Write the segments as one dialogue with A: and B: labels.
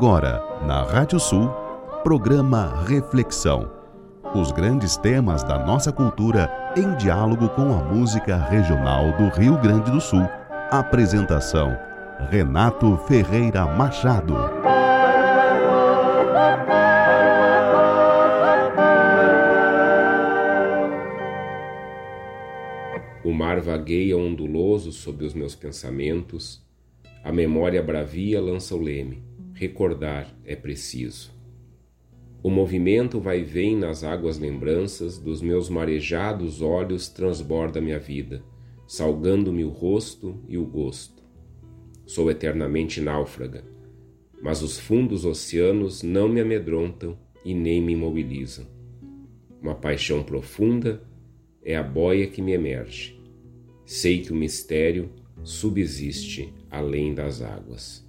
A: Agora, na Rádio Sul, programa Reflexão. Os grandes temas da nossa cultura em diálogo com a música regional do Rio Grande do Sul. Apresentação: Renato Ferreira Machado.
B: O mar vagueia onduloso sob os meus pensamentos, a memória bravia lança o leme recordar é preciso. O movimento vai e vem nas águas lembranças dos meus marejados olhos transborda minha vida, salgando-me o rosto e o gosto. Sou eternamente náufraga, mas os fundos oceanos não me amedrontam e nem me imobilizam. Uma paixão profunda é a boia que me emerge. Sei que o mistério subsiste além das águas.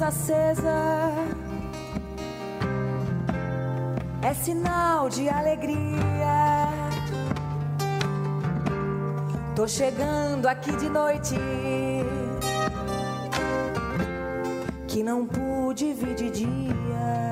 C: acesa é sinal de alegria. Tô chegando aqui de noite que não pude vir de dia.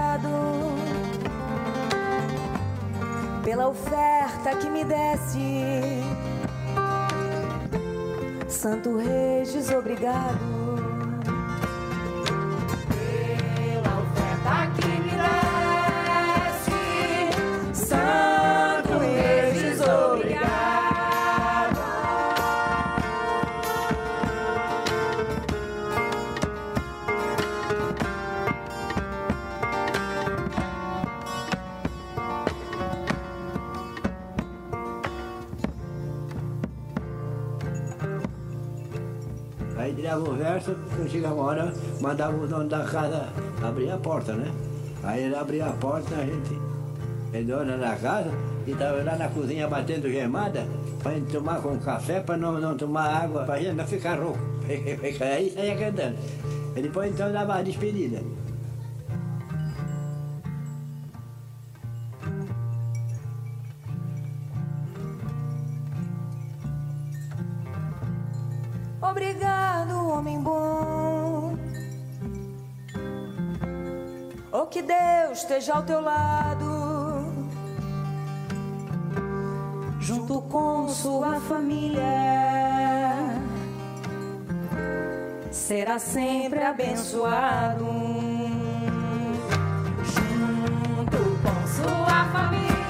C: Pela oferta que me desse. Santo Regis, obrigado.
D: Mandava o dono da casa abrir a porta, né? Aí ele abria a porta, a gente é dona da casa e estava lá na cozinha batendo gemada para gente tomar com café, para não, não tomar água, para gente não ficar rouco. Aí saía cantando. E depois então dava a despedida.
C: Esteja ao teu lado, junto com sua família. Será sempre abençoado. Junto com sua família.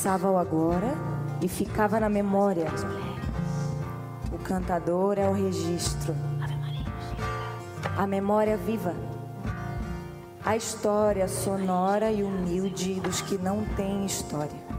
C: Versava o agora e ficava na memória. O cantador é o registro. A memória viva. A história sonora e humilde dos que não têm história.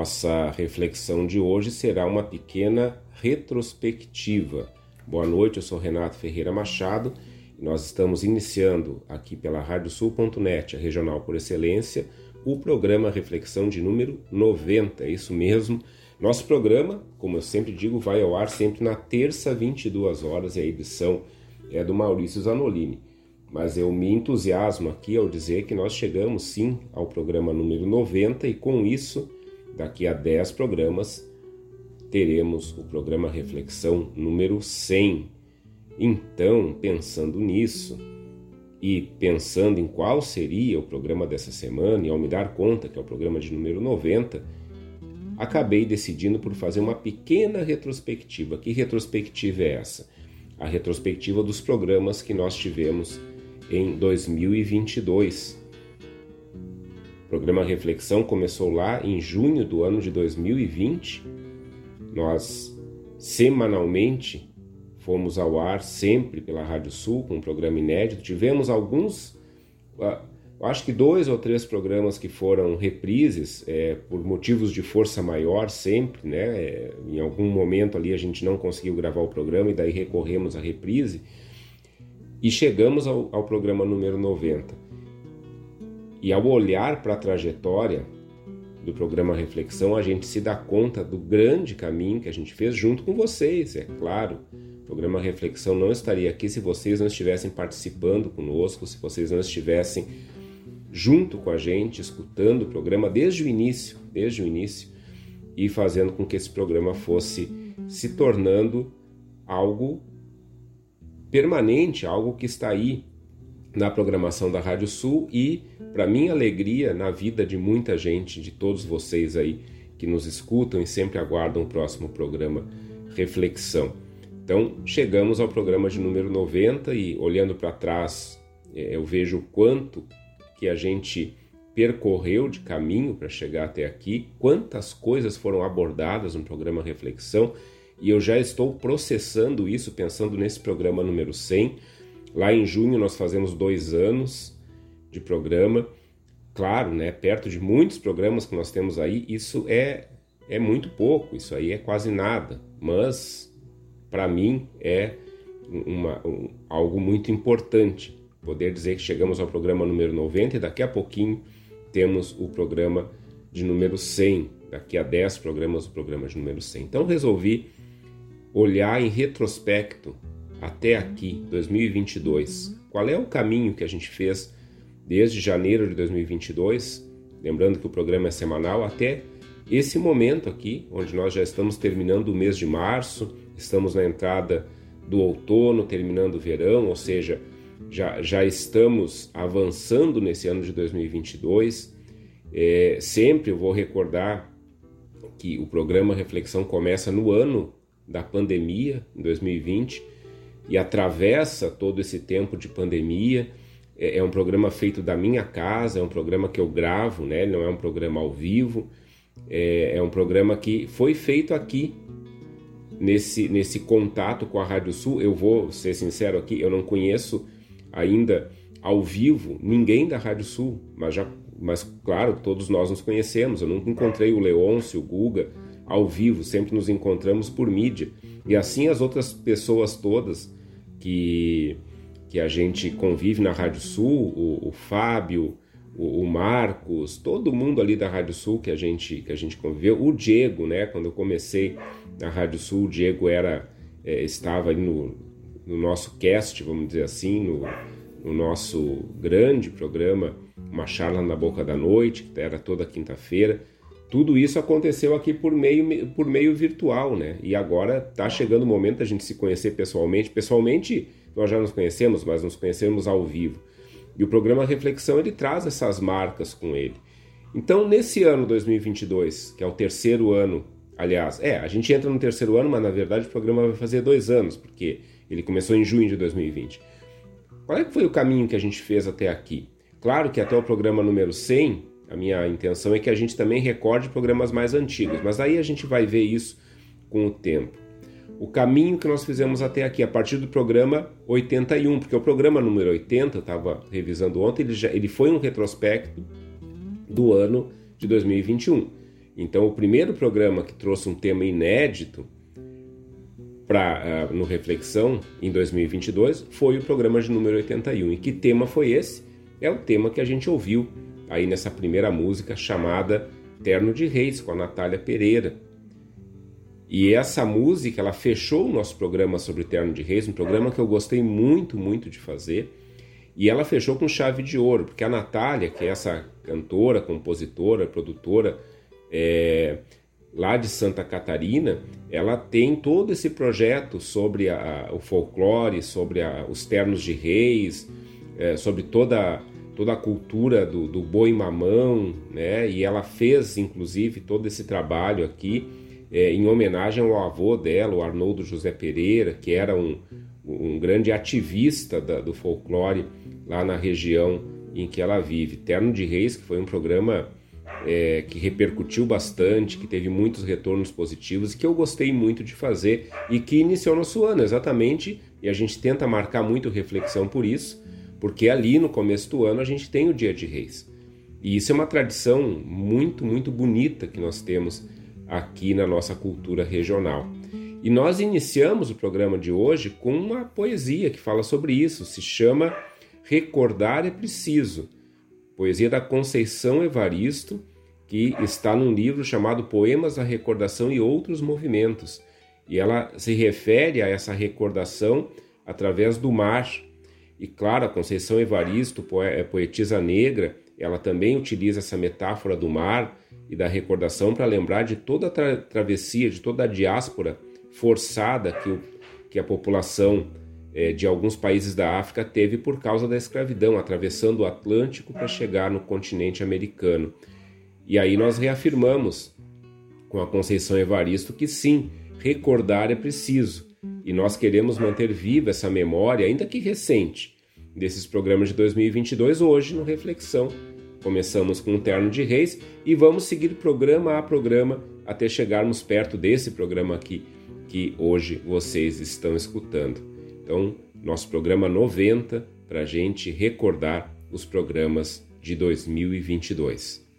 B: Nossa reflexão de hoje será uma pequena retrospectiva. Boa noite, eu sou Renato Ferreira Machado e nós estamos iniciando aqui pela radiosul.net, a regional por excelência, o programa Reflexão de número 90. É isso mesmo. Nosso programa, como eu sempre digo, vai ao ar sempre na terça, 22 horas, e a edição é do Maurício Zanolini. Mas eu me entusiasmo aqui ao dizer que nós chegamos sim ao programa número 90 e com isso daqui a 10 programas teremos o programa Reflexão número 100. Então, pensando nisso e pensando em qual seria o programa dessa semana, e ao me dar conta que é o programa de número 90, acabei decidindo por fazer uma pequena retrospectiva. Que retrospectiva é essa? A retrospectiva dos programas que nós tivemos em 2022. O programa Reflexão começou lá em junho do ano de 2020. Nós semanalmente fomos ao ar sempre pela Rádio Sul com um programa inédito. Tivemos alguns, eu acho que dois ou três programas que foram reprises é, por motivos de força maior sempre, né? É, em algum momento ali a gente não conseguiu gravar o programa e daí recorremos à reprise e chegamos ao, ao programa número 90. E ao olhar para a trajetória do programa Reflexão, a gente se dá conta do grande caminho que a gente fez junto com vocês, é claro. O programa Reflexão não estaria aqui se vocês não estivessem participando conosco, se vocês não estivessem junto com a gente, escutando o programa desde o início, desde o início, e fazendo com que esse programa fosse se tornando algo permanente, algo que está aí na programação da Rádio Sul e, para minha alegria, na vida de muita gente, de todos vocês aí que nos escutam e sempre aguardam o próximo programa Reflexão. Então, chegamos ao programa de número 90 e, olhando para trás, eu vejo o quanto que a gente percorreu de caminho para chegar até aqui, quantas coisas foram abordadas no programa Reflexão e eu já estou processando isso pensando nesse programa número 100. Lá em junho nós fazemos dois anos de programa. Claro, né, perto de muitos programas que nós temos aí, isso é, é muito pouco, isso aí é quase nada. Mas, para mim, é uma, um, algo muito importante poder dizer que chegamos ao programa número 90 e daqui a pouquinho temos o programa de número 100. Daqui a 10 programas, o programa de número 100. Então, resolvi olhar em retrospecto até aqui, 2022. Qual é o caminho que a gente fez desde janeiro de 2022? Lembrando que o programa é semanal até esse momento aqui, onde nós já estamos terminando o mês de março, estamos na entrada do outono, terminando o verão, ou seja, já, já estamos avançando nesse ano de 2022. É, sempre eu vou recordar que o programa Reflexão começa no ano da pandemia, em 2020, e atravessa todo esse tempo de pandemia. É, é um programa feito da minha casa, é um programa que eu gravo, né? não é um programa ao vivo, é, é um programa que foi feito aqui, nesse, nesse contato com a Rádio Sul. Eu vou ser sincero aqui, eu não conheço ainda ao vivo ninguém da Rádio Sul, mas já mas claro, todos nós nos conhecemos. Eu nunca encontrei o Leôncio, o Guga ao vivo, sempre nos encontramos por mídia. E assim as outras pessoas todas que, que a gente convive na Rádio Sul, o, o Fábio, o, o, Marcos, todo mundo ali da Rádio Sul que a gente que a gente conviveu, o Diego, né? Quando eu comecei na Rádio Sul, o Diego era é, estava ali no, no nosso cast, vamos dizer assim, no, no nosso grande programa Uma Charla na Boca da Noite, que era toda quinta-feira. Tudo isso aconteceu aqui por meio, por meio virtual, né? E agora está chegando o momento da gente se conhecer pessoalmente. Pessoalmente, nós já nos conhecemos, mas nos conhecemos ao vivo. E o programa Reflexão ele traz essas marcas com ele. Então, nesse ano 2022, que é o terceiro ano, aliás, é, a gente entra no terceiro ano, mas na verdade o programa vai fazer dois anos, porque ele começou em junho de 2020. Qual é que foi o caminho que a gente fez até aqui? Claro que até o programa número 100, a minha intenção é que a gente também recorde programas mais antigos, mas aí a gente vai ver isso com o tempo. O caminho que nós fizemos até aqui, a partir do programa 81, porque o programa número 80, eu estava revisando ontem, ele, já, ele foi um retrospecto do ano de 2021. Então, o primeiro programa que trouxe um tema inédito para uh, no Reflexão em 2022 foi o programa de número 81. E que tema foi esse? É o tema que a gente ouviu aí nessa primeira música chamada Terno de Reis com a Natália Pereira. E essa música, ela fechou o nosso programa sobre Terno de Reis, um programa que eu gostei muito, muito de fazer. E ela fechou com chave de ouro, porque a Natália, que é essa cantora, compositora, produtora, é, lá de Santa Catarina, ela tem todo esse projeto sobre a, o folclore, sobre a, os ternos de reis, é, sobre toda, toda a cultura do, do boi mamão, né? E ela fez, inclusive, todo esse trabalho aqui é, em homenagem ao avô dela, o Arnoldo José Pereira, que era um, um grande ativista da, do folclore lá na região em que ela vive. Terno de Reis, que foi um programa é, que repercutiu bastante, que teve muitos retornos positivos, que eu gostei muito de fazer e que iniciou nosso ano, exatamente, e a gente tenta marcar muito reflexão por isso, porque ali no começo do ano a gente tem o Dia de Reis. E isso é uma tradição muito, muito bonita que nós temos aqui na nossa cultura regional. E nós iniciamos o programa de hoje com uma poesia que fala sobre isso, se chama Recordar é Preciso, poesia da Conceição Evaristo, que está num livro chamado Poemas da Recordação e Outros Movimentos. E ela se refere a essa recordação através do mar. E claro, a Conceição Evaristo, é poetisa negra, ela também utiliza essa metáfora do mar e da recordação para lembrar de toda a tra travessia, de toda a diáspora forçada que, o, que a população é, de alguns países da África teve por causa da escravidão, atravessando o Atlântico para chegar no continente americano. E aí nós reafirmamos com a Conceição Evaristo que sim, recordar é preciso. E nós queremos manter viva essa memória, ainda que recente, desses programas de 2022 hoje no Reflexão. Começamos com o Terno de Reis e vamos seguir programa a programa até chegarmos perto desse programa aqui que hoje vocês estão escutando. Então, nosso programa 90 para a gente recordar os programas de 2022.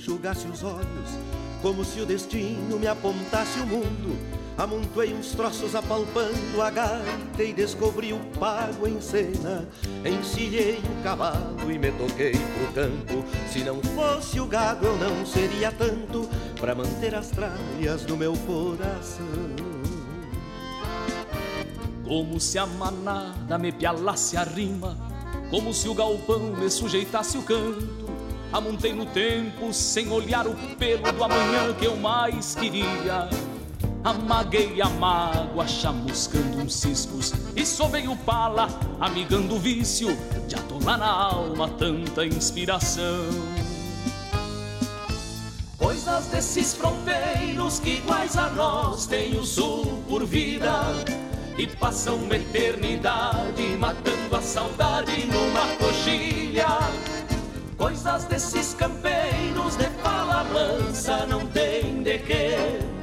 E: Enxugasse os olhos, como se o destino me apontasse o mundo,
F: Amontoei uns troços apalpando a gaita e descobri o pago em cena. Encilhei o cavalo e me toquei pro campo. Se não fosse o gado, eu não seria tanto para manter as tralhas no meu coração.
G: Como se a manada me pialasse a rima, como se o galpão me sujeitasse o canto. Amontei no tempo sem olhar o pelo do amanhã que eu mais queria. Amaguei a mágoa, chamuscando uns ciscos E sovei o pala, amigando o vício De atolar na alma tanta inspiração. Coisas desses fronteiros que iguais a nós Tem o sul por vida E passam uma eternidade Matando a saudade numa coxilha Coisas desses campeiros de fala mansa Não tem de que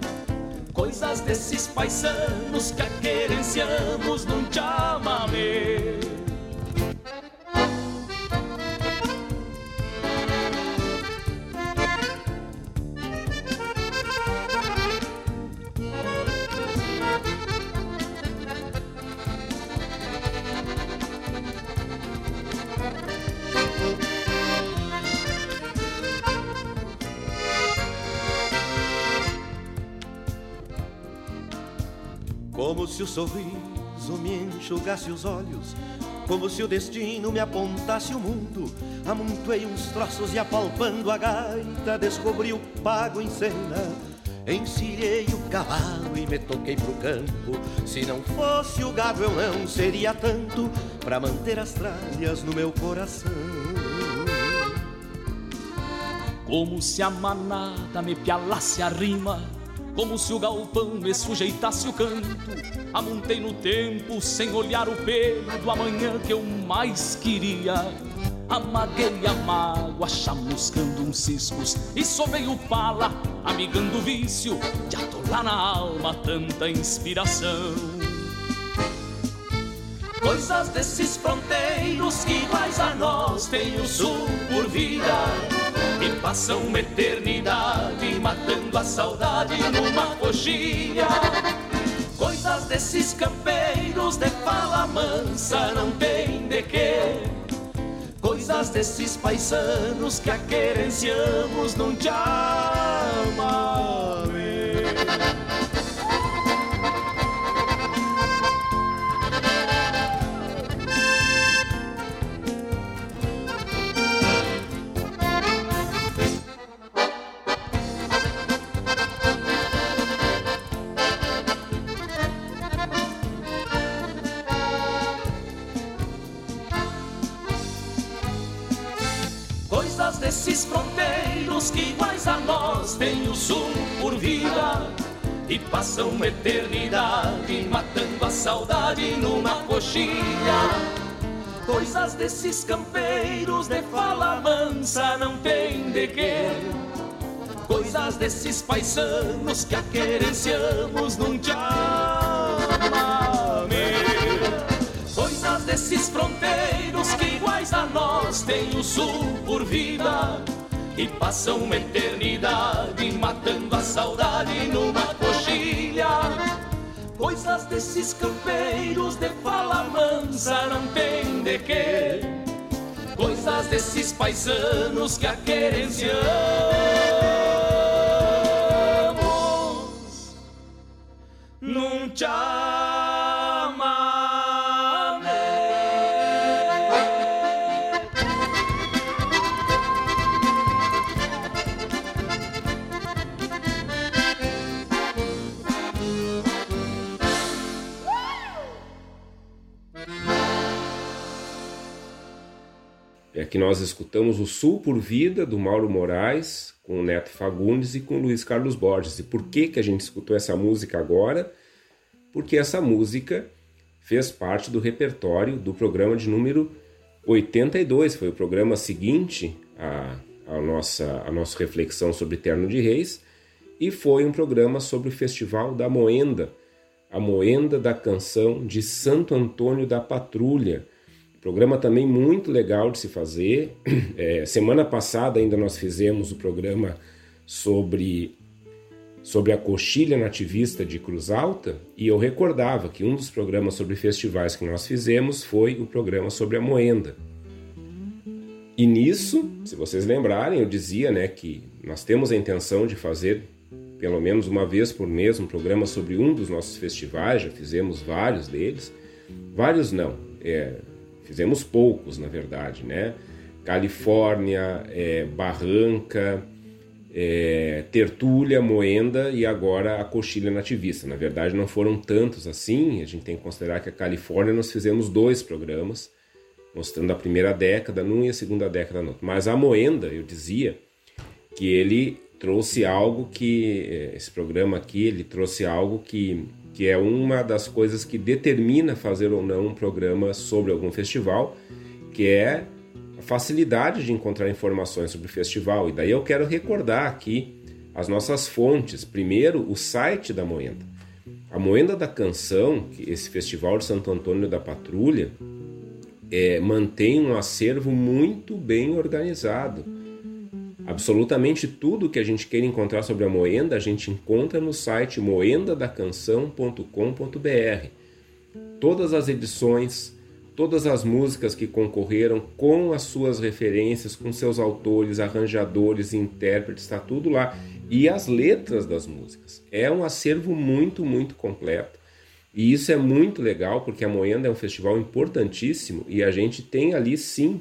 G: coisas desses paisanos que a querenciamos num chamamé.
F: Como se o sorriso me enxugasse os olhos, como se o destino me apontasse o mundo. Amontoei uns troços e apalpando a gaita, descobri o pago em cena. Encilhei o cavalo e me toquei pro campo. Se não fosse o gado, eu não seria tanto para manter as tralhas no meu coração.
G: Como se a manada me pialasse a rima como se o galpão me sujeitasse o canto. Amontei no tempo sem olhar o pelo do amanhã que eu mais queria. Amaguei a mágoa, chamuscando uns ciscos e sovei o pala, amigando o vício de atolar na alma tanta inspiração. Coisas desses fronteiros que mais a nós tem o sul por vida e passam uma eternidade matando a saudade numa coxilha. Coisas desses campeiros de fala mansa não tem de quê. Coisas desses paisanos que a querenciamos num chamamé. Têm o sul por vida e passam uma eternidade matando a saudade numa coxilha. Coisas desses campeiros de fala mansa não tem de quê. Coisas desses paisanos que a querenciamos num chamamé. Coisas desses fronteiros que iguais a nós têm o sul por vida e passam uma eternidade matando a saudade numa coxilha. Coisas desses campeiros de fala mansa não tem de quê. Coisas desses paisanos que a querenciamos num tchau.
B: Que nós escutamos o Sul por Vida, do Mauro Moraes, com o Neto Fagundes e com o Luiz Carlos Borges. E por que, que a gente escutou essa música agora? Porque essa música fez parte do repertório do programa de número 82, foi o programa seguinte à, à, nossa, à nossa reflexão sobre Terno de Reis, e foi um programa sobre o Festival da Moenda, a Moenda da Canção de Santo Antônio da Patrulha, Programa também muito legal de se fazer. É, semana passada ainda nós fizemos o programa sobre sobre a coxilha nativista de Cruz Alta e eu recordava que um dos programas sobre festivais que nós fizemos foi o programa sobre a moenda. E nisso, se vocês lembrarem, eu dizia né, que nós temos a intenção de fazer pelo menos uma vez por mês um programa sobre um dos nossos festivais, já fizemos vários deles. Vários não, é, fizemos poucos na verdade, né? Califórnia, é, Barranca, é, Tertúlia, Moenda e agora a Coxilha Nativista. Na verdade, não foram tantos assim, a gente tem que considerar que a Califórnia nós fizemos dois programas, mostrando a primeira década num e a segunda década no outro. Mas a Moenda, eu dizia que ele trouxe algo que, é, esse programa aqui, ele trouxe algo que, que é uma das coisas que determina fazer ou não um programa sobre algum festival, que é a facilidade de encontrar informações sobre o festival. E daí eu quero recordar aqui as nossas fontes. Primeiro, o site da Moenda. A Moenda da Canção, esse festival de Santo Antônio da Patrulha, é, mantém um acervo muito bem organizado. Absolutamente tudo que a gente quer encontrar sobre a Moenda, a gente encontra no site moendadacanção.com.br. Todas as edições, todas as músicas que concorreram com as suas referências, com seus autores, arranjadores, intérpretes, está tudo lá. E as letras das músicas. É um acervo muito, muito completo. E isso é muito legal porque a Moenda é um festival importantíssimo e a gente tem ali sim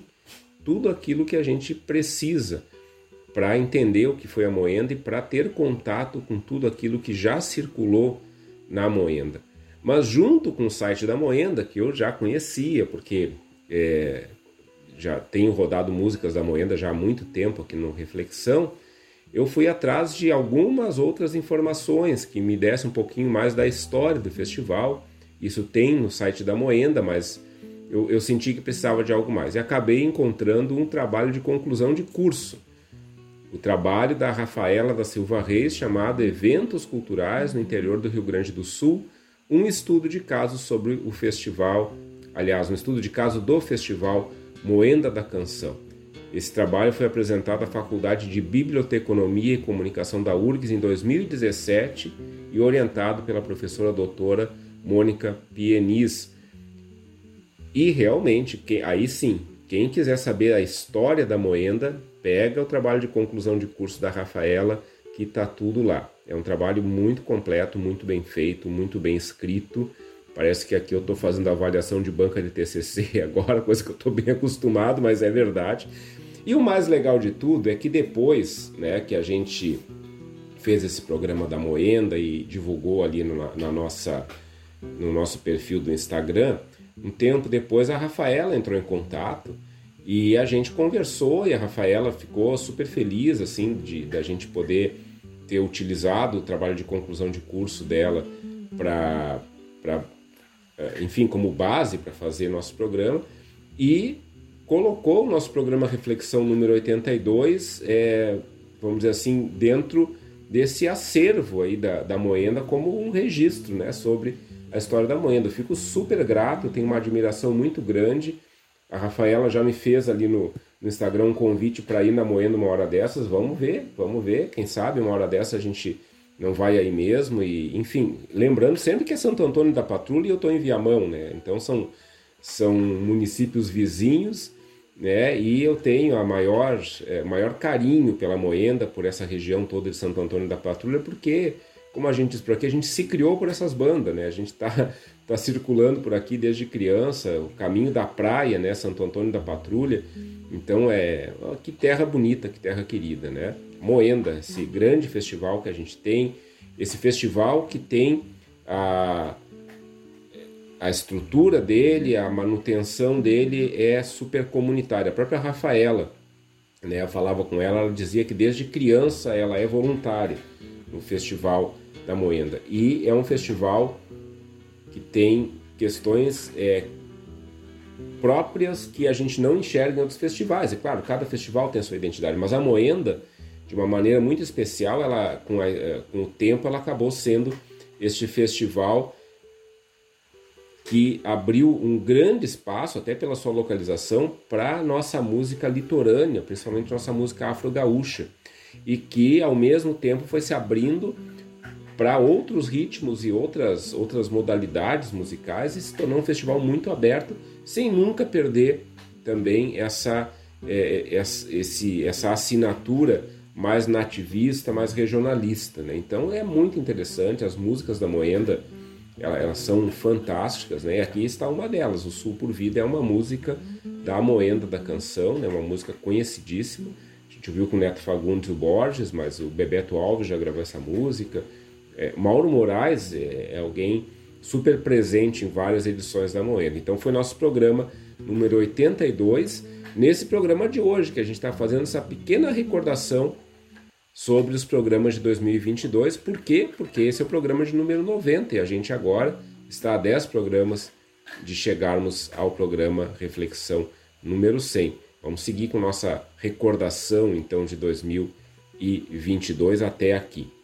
B: tudo aquilo que a gente precisa para entender o que foi a Moenda e para ter contato com tudo aquilo que já circulou na Moenda. Mas junto com o site da Moenda, que eu já conhecia, porque é, já tenho rodado músicas da Moenda já há muito tempo aqui no Reflexão, eu fui atrás de algumas outras informações que me dessem um pouquinho mais da história do festival. Isso tem no site da Moenda, mas eu, eu senti que precisava de algo mais. E acabei encontrando um trabalho de conclusão de curso. O trabalho da Rafaela da Silva Reis, chamado Eventos Culturais no Interior do Rio Grande do Sul, um estudo de caso sobre o festival, aliás, um estudo de caso do festival Moenda da Canção. Esse trabalho foi apresentado à Faculdade de Biblioteconomia e Comunicação da URGS em 2017 e orientado pela professora doutora Mônica Pieniz. E realmente, aí sim, quem quiser saber a história da Moenda, pega o trabalho de conclusão de curso da Rafaela, que está tudo lá. É um trabalho muito completo, muito bem feito, muito bem escrito. Parece que aqui eu estou fazendo avaliação de banca de TCC agora, coisa que eu estou bem acostumado, mas é verdade. E o mais legal de tudo é que depois né, que a gente fez esse programa da Moenda e divulgou ali na, na nossa, no nosso perfil do Instagram, um tempo depois a Rafaela entrou em contato e a gente conversou e a Rafaela ficou super feliz assim de da gente poder ter utilizado o trabalho de conclusão de curso dela para, eh, enfim, como base para fazer nosso programa e colocou o nosso programa Reflexão número 82, é, vamos dizer assim, dentro desse acervo aí da, da Moenda como um registro né, sobre a história da Moenda. Eu fico super grato, tenho uma admiração muito grande. A Rafaela já me fez ali no, no Instagram um convite para ir na Moendo uma hora dessas. Vamos ver, vamos ver. Quem sabe uma hora dessa a gente não vai aí mesmo. E, enfim, lembrando sempre que é Santo Antônio da Patrulha e eu estou em Viamão, né? Então são, são municípios vizinhos, né? E eu tenho a maior, é, maior carinho pela Moenda, por essa região toda de Santo Antônio da Patrulha, porque, como a gente diz por aqui, a gente se criou por essas bandas, né? A gente está tá circulando por aqui desde criança, o caminho da praia, né? Santo Antônio da Patrulha. Então é que terra bonita, que terra querida, né? Moenda, esse grande festival que a gente tem, esse festival que tem a, a estrutura dele, a manutenção dele é super comunitária. A própria Rafaela, né? Eu falava com ela, ela dizia que desde criança ela é voluntária no festival da Moenda e é um festival tem questões é, próprias que a gente não enxerga em outros festivais. É claro, cada festival tem a sua identidade, mas a Moenda, de uma maneira muito especial, ela com, a, eh, com o tempo ela acabou sendo este festival que abriu um grande espaço, até pela sua localização, para nossa música litorânea, principalmente nossa música afro-gaúcha, e que ao mesmo tempo foi se abrindo para outros ritmos e outras, outras modalidades musicais e se tornou um festival muito aberto, sem nunca perder também essa, é, essa, esse, essa assinatura mais nativista, mais regionalista. Né? Então é muito interessante, as músicas da Moenda elas, elas são fantásticas, né? E aqui está uma delas, o Sul por Vida é uma música da Moenda da Canção, né? uma música conhecidíssima. A gente viu com o Neto Fagundes e o Borges, mas o Bebeto Alves já gravou essa música. É, Mauro Moraes é, é, alguém super presente em várias edições da Moeda. Então foi nosso programa número 82. Nesse programa de hoje, que a gente está fazendo essa pequena recordação sobre os programas de 2022. Por quê? Porque esse é o programa de número 90 e a gente agora está a 10 programas de chegarmos ao programa Reflexão número 100. Vamos seguir com nossa recordação então de 2022 até aqui.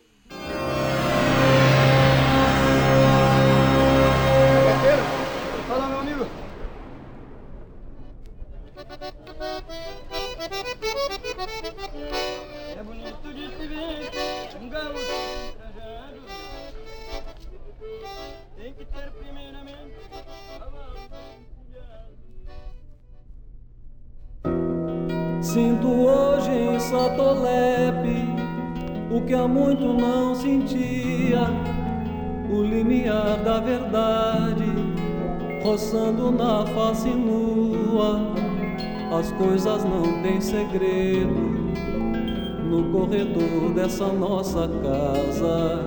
H: Dessa nossa casa,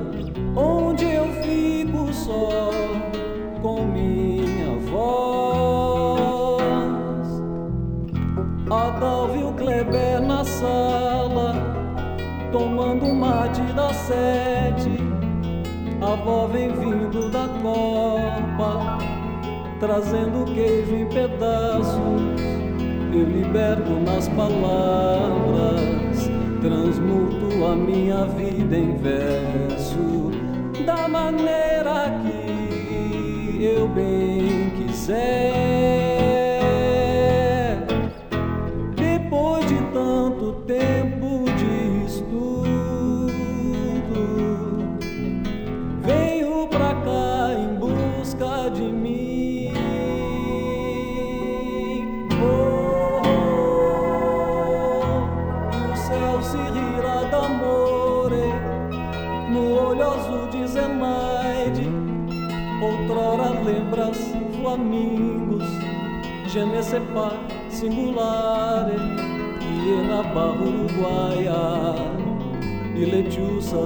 H: onde eu fico só com minha voz. Adalvo e o Kleber na sala, tomando mate da sete. A avó vem vindo da copa, trazendo queijo em pedaços. Eu liberto nas palavras, vida em verso,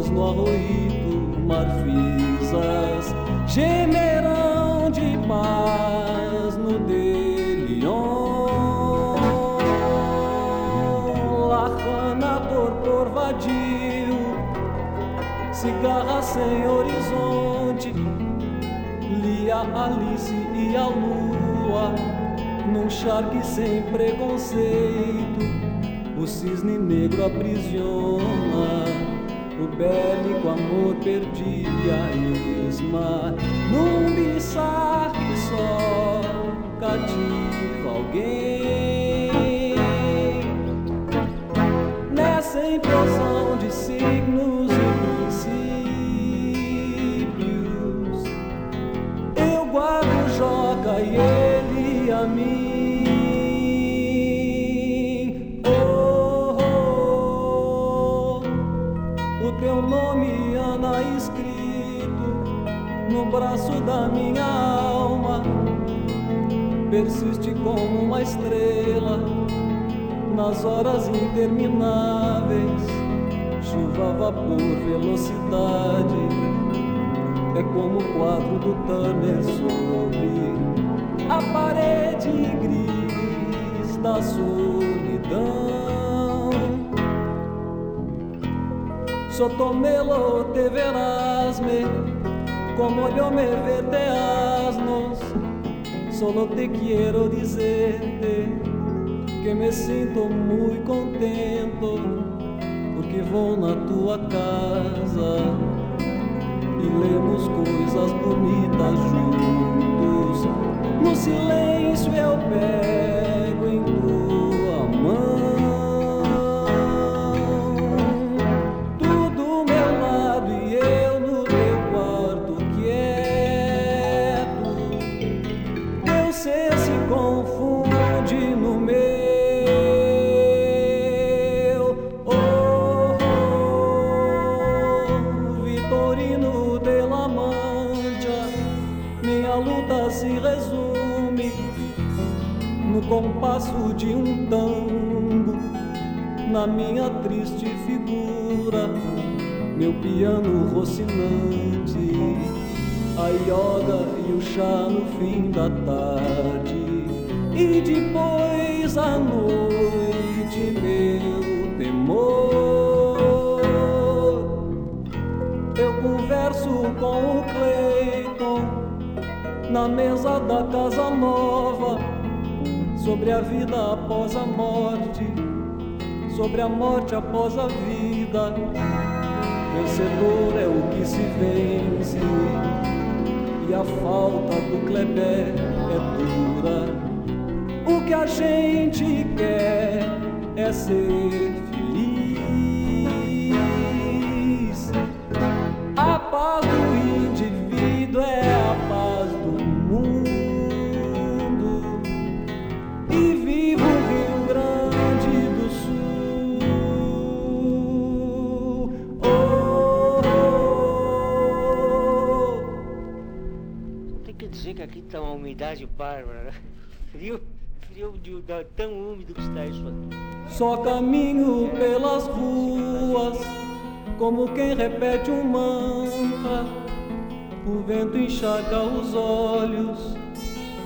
H: no arroito, marfisas, gemerão de paz no delion, lajana torpor vadio, cigarra sem horizonte, lia Alice e a lua, num charque sem preconceito, o cisne negro aprisiona, o bélico amor perdia a esma, num biçar que só cativa alguém. Nessa impressão de signos e princípios, eu guardo Joca e ele a mim. Persiste como uma estrela nas horas intermináveis. Chuva, vapor, velocidade é como o quadro do Turner sobre a parede gris da solidão. Sotomelo te verás-me como yo me vete asnos. Solo te quiero dizerte que me sinto muito contento porque vou na tua casa e lemos coisas bonitas juntos. No silêncio eu pego na minha triste figura, meu piano rocinante, a yoga e o chá no fim da tarde, e depois a noite, meu temor. Eu converso com o Cleiton na mesa da casa nova sobre a vida após a morte, sobre a morte após a vida. Vencedor é o que se vence, e a falta do Kleber é dura. O que a gente quer é ser
I: bárbara. Frio, frio de, da- tão úmido que está isso aqui.
H: Só caminho pelas ruas, como quem repete um mantra. O vento enxaga os olhos,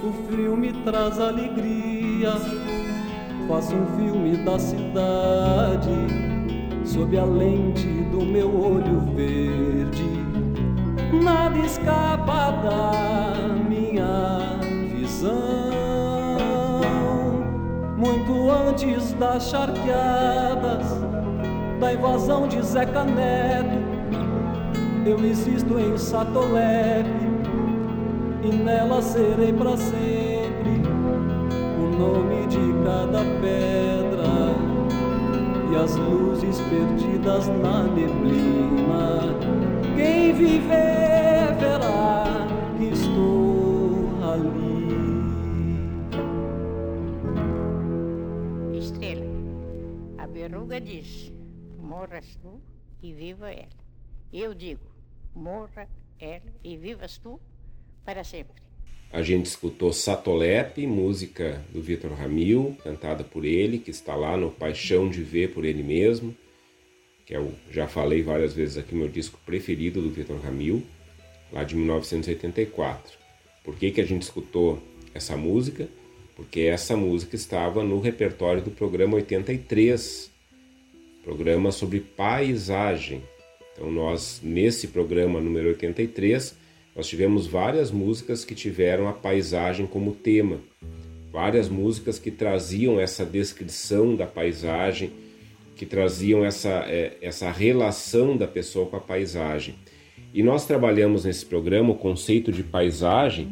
H: o frio me traz alegria. Faço um filme da cidade, sob a lente do meu olho verde. Nada escapa da minha Muito antes das charqueadas, da invasão de Zeca Neto, eu existo em Satolepe e nela serei para sempre o nome de cada pedra e as luzes perdidas na neblina. Quem viver verá
I: a berruga diz: morras tu e viva ela. Eu digo: morra ela e vivas tu para sempre.
B: A gente escutou Satolepe, música do Vitor Ramil, cantada por ele, que está lá no Paixão de Ver por ele mesmo, que o, já falei várias vezes aqui, meu disco preferido do Vitor Ramil, lá de 1984. Por que, que a gente escutou essa música? Porque essa música estava no repertório do programa 83, programa sobre paisagem. Então nós, nesse programa número 83, nós tivemos várias músicas que tiveram a paisagem como tema, várias músicas que traziam essa descrição da paisagem, que traziam essa, é, essa relação da pessoa com a paisagem. E nós trabalhamos nesse programa o conceito de paisagem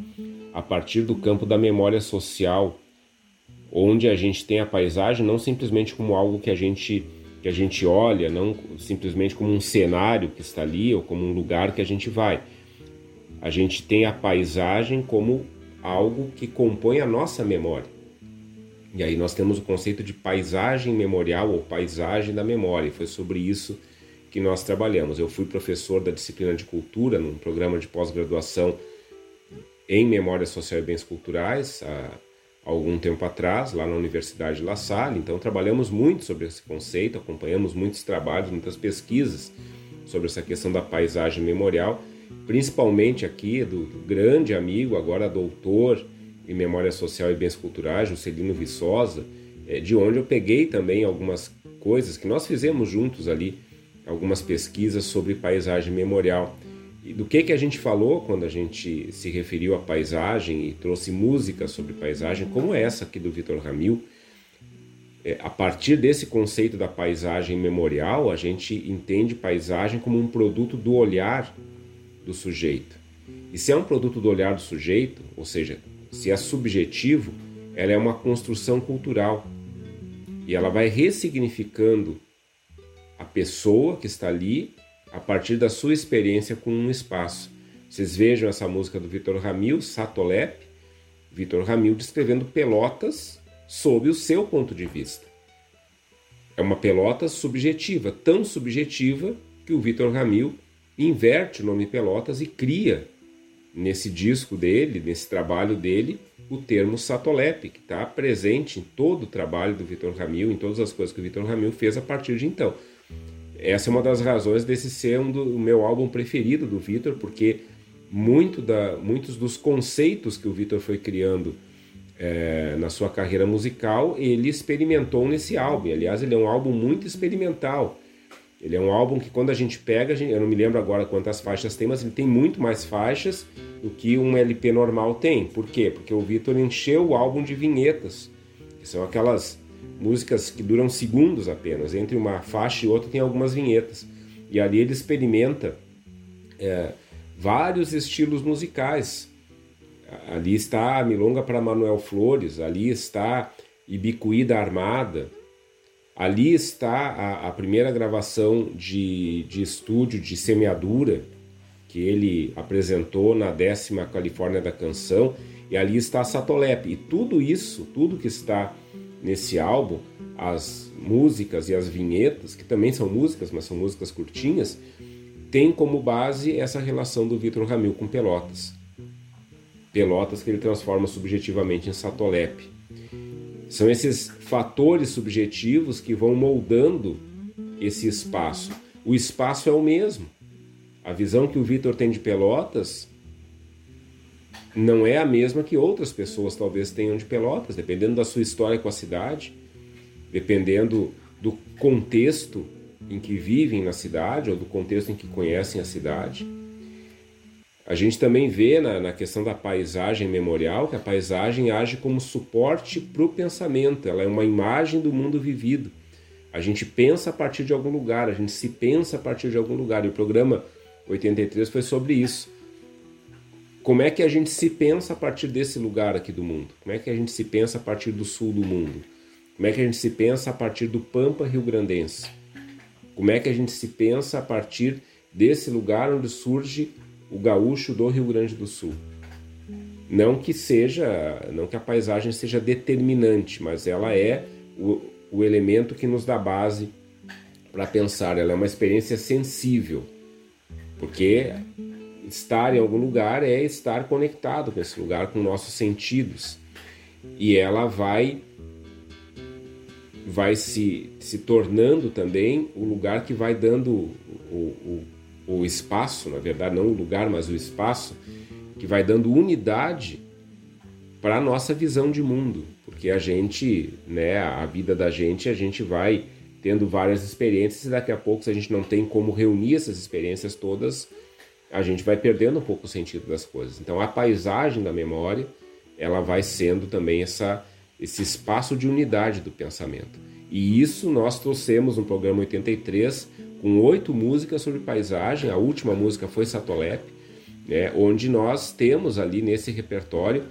B: a partir do campo da memória social, onde a gente tem a paisagem não simplesmente como algo que a gente que a gente olha, não simplesmente como um cenário que está ali ou como um lugar que a gente vai. A gente tem a paisagem como algo que compõe a nossa memória. E aí nós temos o conceito de paisagem memorial ou paisagem da memória. E foi sobre isso que nós trabalhamos. Eu fui professor da disciplina de cultura num programa de pós-graduação em memória social e bens culturais há algum tempo atrás, lá na Universidade de La Salle. Então trabalhamos muito sobre esse conceito, acompanhamos muitos trabalhos, muitas pesquisas sobre essa questão da paisagem memorial, principalmente aqui do, do grande amigo, agora doutor em memória social e bens culturais, Juscelino Viçosa, eh, de onde eu peguei também algumas coisas que nós fizemos juntos ali, algumas pesquisas sobre paisagem memorial. E do que que a gente falou quando a gente se referiu à paisagem e trouxe música sobre paisagem, como essa aqui do Vitor Ramil. É, a partir desse conceito da paisagem memorial, a gente entende paisagem como um produto do olhar do sujeito. E se é um produto do olhar do sujeito, ou seja, se é subjetivo, ela é uma construção cultural. E ela vai ressignificando a pessoa que está ali a partir da sua experiência com um espaço. Vocês vejam essa música do Vitor Ramil, Satolep, Vitor Ramil descrevendo Pelotas sob o seu ponto de vista. É uma Pelotas subjetiva, tão subjetiva que o Vitor Ramil inverte o nome Pelotas e cria nesse disco dele, nesse trabalho dele, o termo Satolep, que está presente em todo o trabalho do Vitor Ramil, em todas as coisas que o Vitor Ramil fez a partir de então. Essa é uma das razões desse ser um do, o meu álbum preferido do Vitor, porque muito da, muitos dos conceitos que o Vitor foi criando é, na sua carreira musical, ele experimentou nesse álbum. Aliás, ele é um álbum muito experimental. Ele é um álbum que quando a gente pega, a gente, eu não me lembro agora quantas faixas tem, mas ele tem muito mais faixas do que um LP normal tem. Por quê? Porque o Vitor encheu o álbum de vinhetas, que são aquelas músicas que duram segundos apenas. Entre uma faixa e outra tem algumas vinhetas. E ali ele experimenta é, vários estilos musicais. Ali está a Milonga para Manuel Flores, ali está Ibicuí da Armada, Ali está a, a primeira gravação de, de estúdio de semeadura que ele apresentou na décima Califórnia da Canção, e ali está Satolep. E tudo isso, tudo que está nesse álbum, as músicas e as vinhetas, que também são músicas, mas são músicas curtinhas, tem como base essa relação do Vitor Ramil com Pelotas. Pelotas que ele transforma subjetivamente em Satolep. São esses fatores subjetivos que vão moldando esse espaço. O espaço é o mesmo. A visão que o Vitor tem de Pelotas não é a mesma que outras pessoas talvez tenham de Pelotas, dependendo da sua história com a cidade, dependendo do contexto em que vivem na cidade ou do contexto em que conhecem a cidade. A gente também vê na, na questão da paisagem memorial que a paisagem age como suporte para o pensamento, ela é uma imagem do mundo vivido. A gente pensa a partir de algum lugar, a gente se pensa a partir de algum lugar, e o programa 83 foi sobre isso. Como é que a gente se pensa a partir desse lugar aqui do mundo? Como é que a gente se pensa a partir do sul do mundo? Como é que a gente se pensa a partir do Pampa Rio Grandense? Como é que a gente se pensa a partir desse lugar onde surge o gaúcho do Rio Grande do Sul. Não que seja, não que a paisagem seja determinante, mas ela é o, o elemento que nos dá base para pensar. Ela é uma experiência sensível, porque estar em algum lugar é estar conectado com esse lugar, com nossos sentidos. E ela vai vai se, se tornando também o lugar que vai dando o, o, o espaço, na verdade, não o lugar, mas o espaço, que vai dando unidade para a nossa visão de mundo, porque a gente, né, a vida da gente, a gente vai tendo várias experiências e daqui a pouco, se a gente não tem como reunir essas experiências todas, a gente vai perdendo um pouco o sentido das coisas. Então, a paisagem da memória, ela vai sendo também essa, esse espaço de unidade do pensamento. E isso nós trouxemos no programa 83 com oito músicas sobre paisagem. A última música foi Satolep, né, onde nós temos ali nesse repertório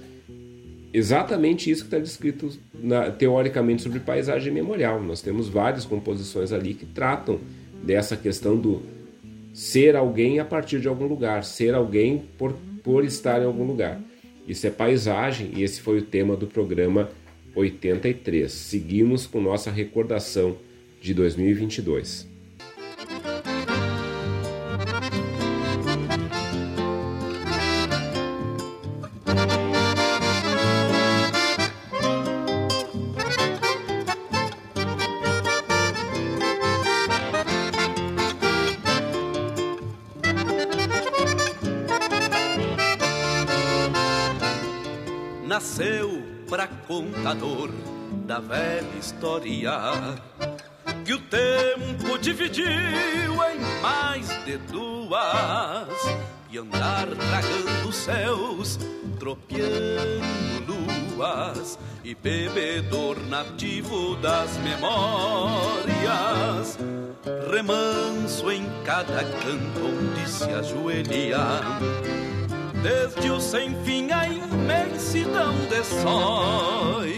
B: exatamente isso que está descrito na, teoricamente sobre paisagem memorial. Nós temos várias composições ali que tratam dessa questão do ser alguém a partir de algum lugar, ser alguém por, por estar em algum lugar. Isso é paisagem e esse foi o tema do programa 83. Seguimos com nossa recordação de 2022.
G: Contador da velha história que o tempo dividiu em mais de duas e andar tragando céus, tropeando luas e bebedor nativo das memórias, remanso em cada canto onde se ajoelha desde o sem fim a imensidão de sóis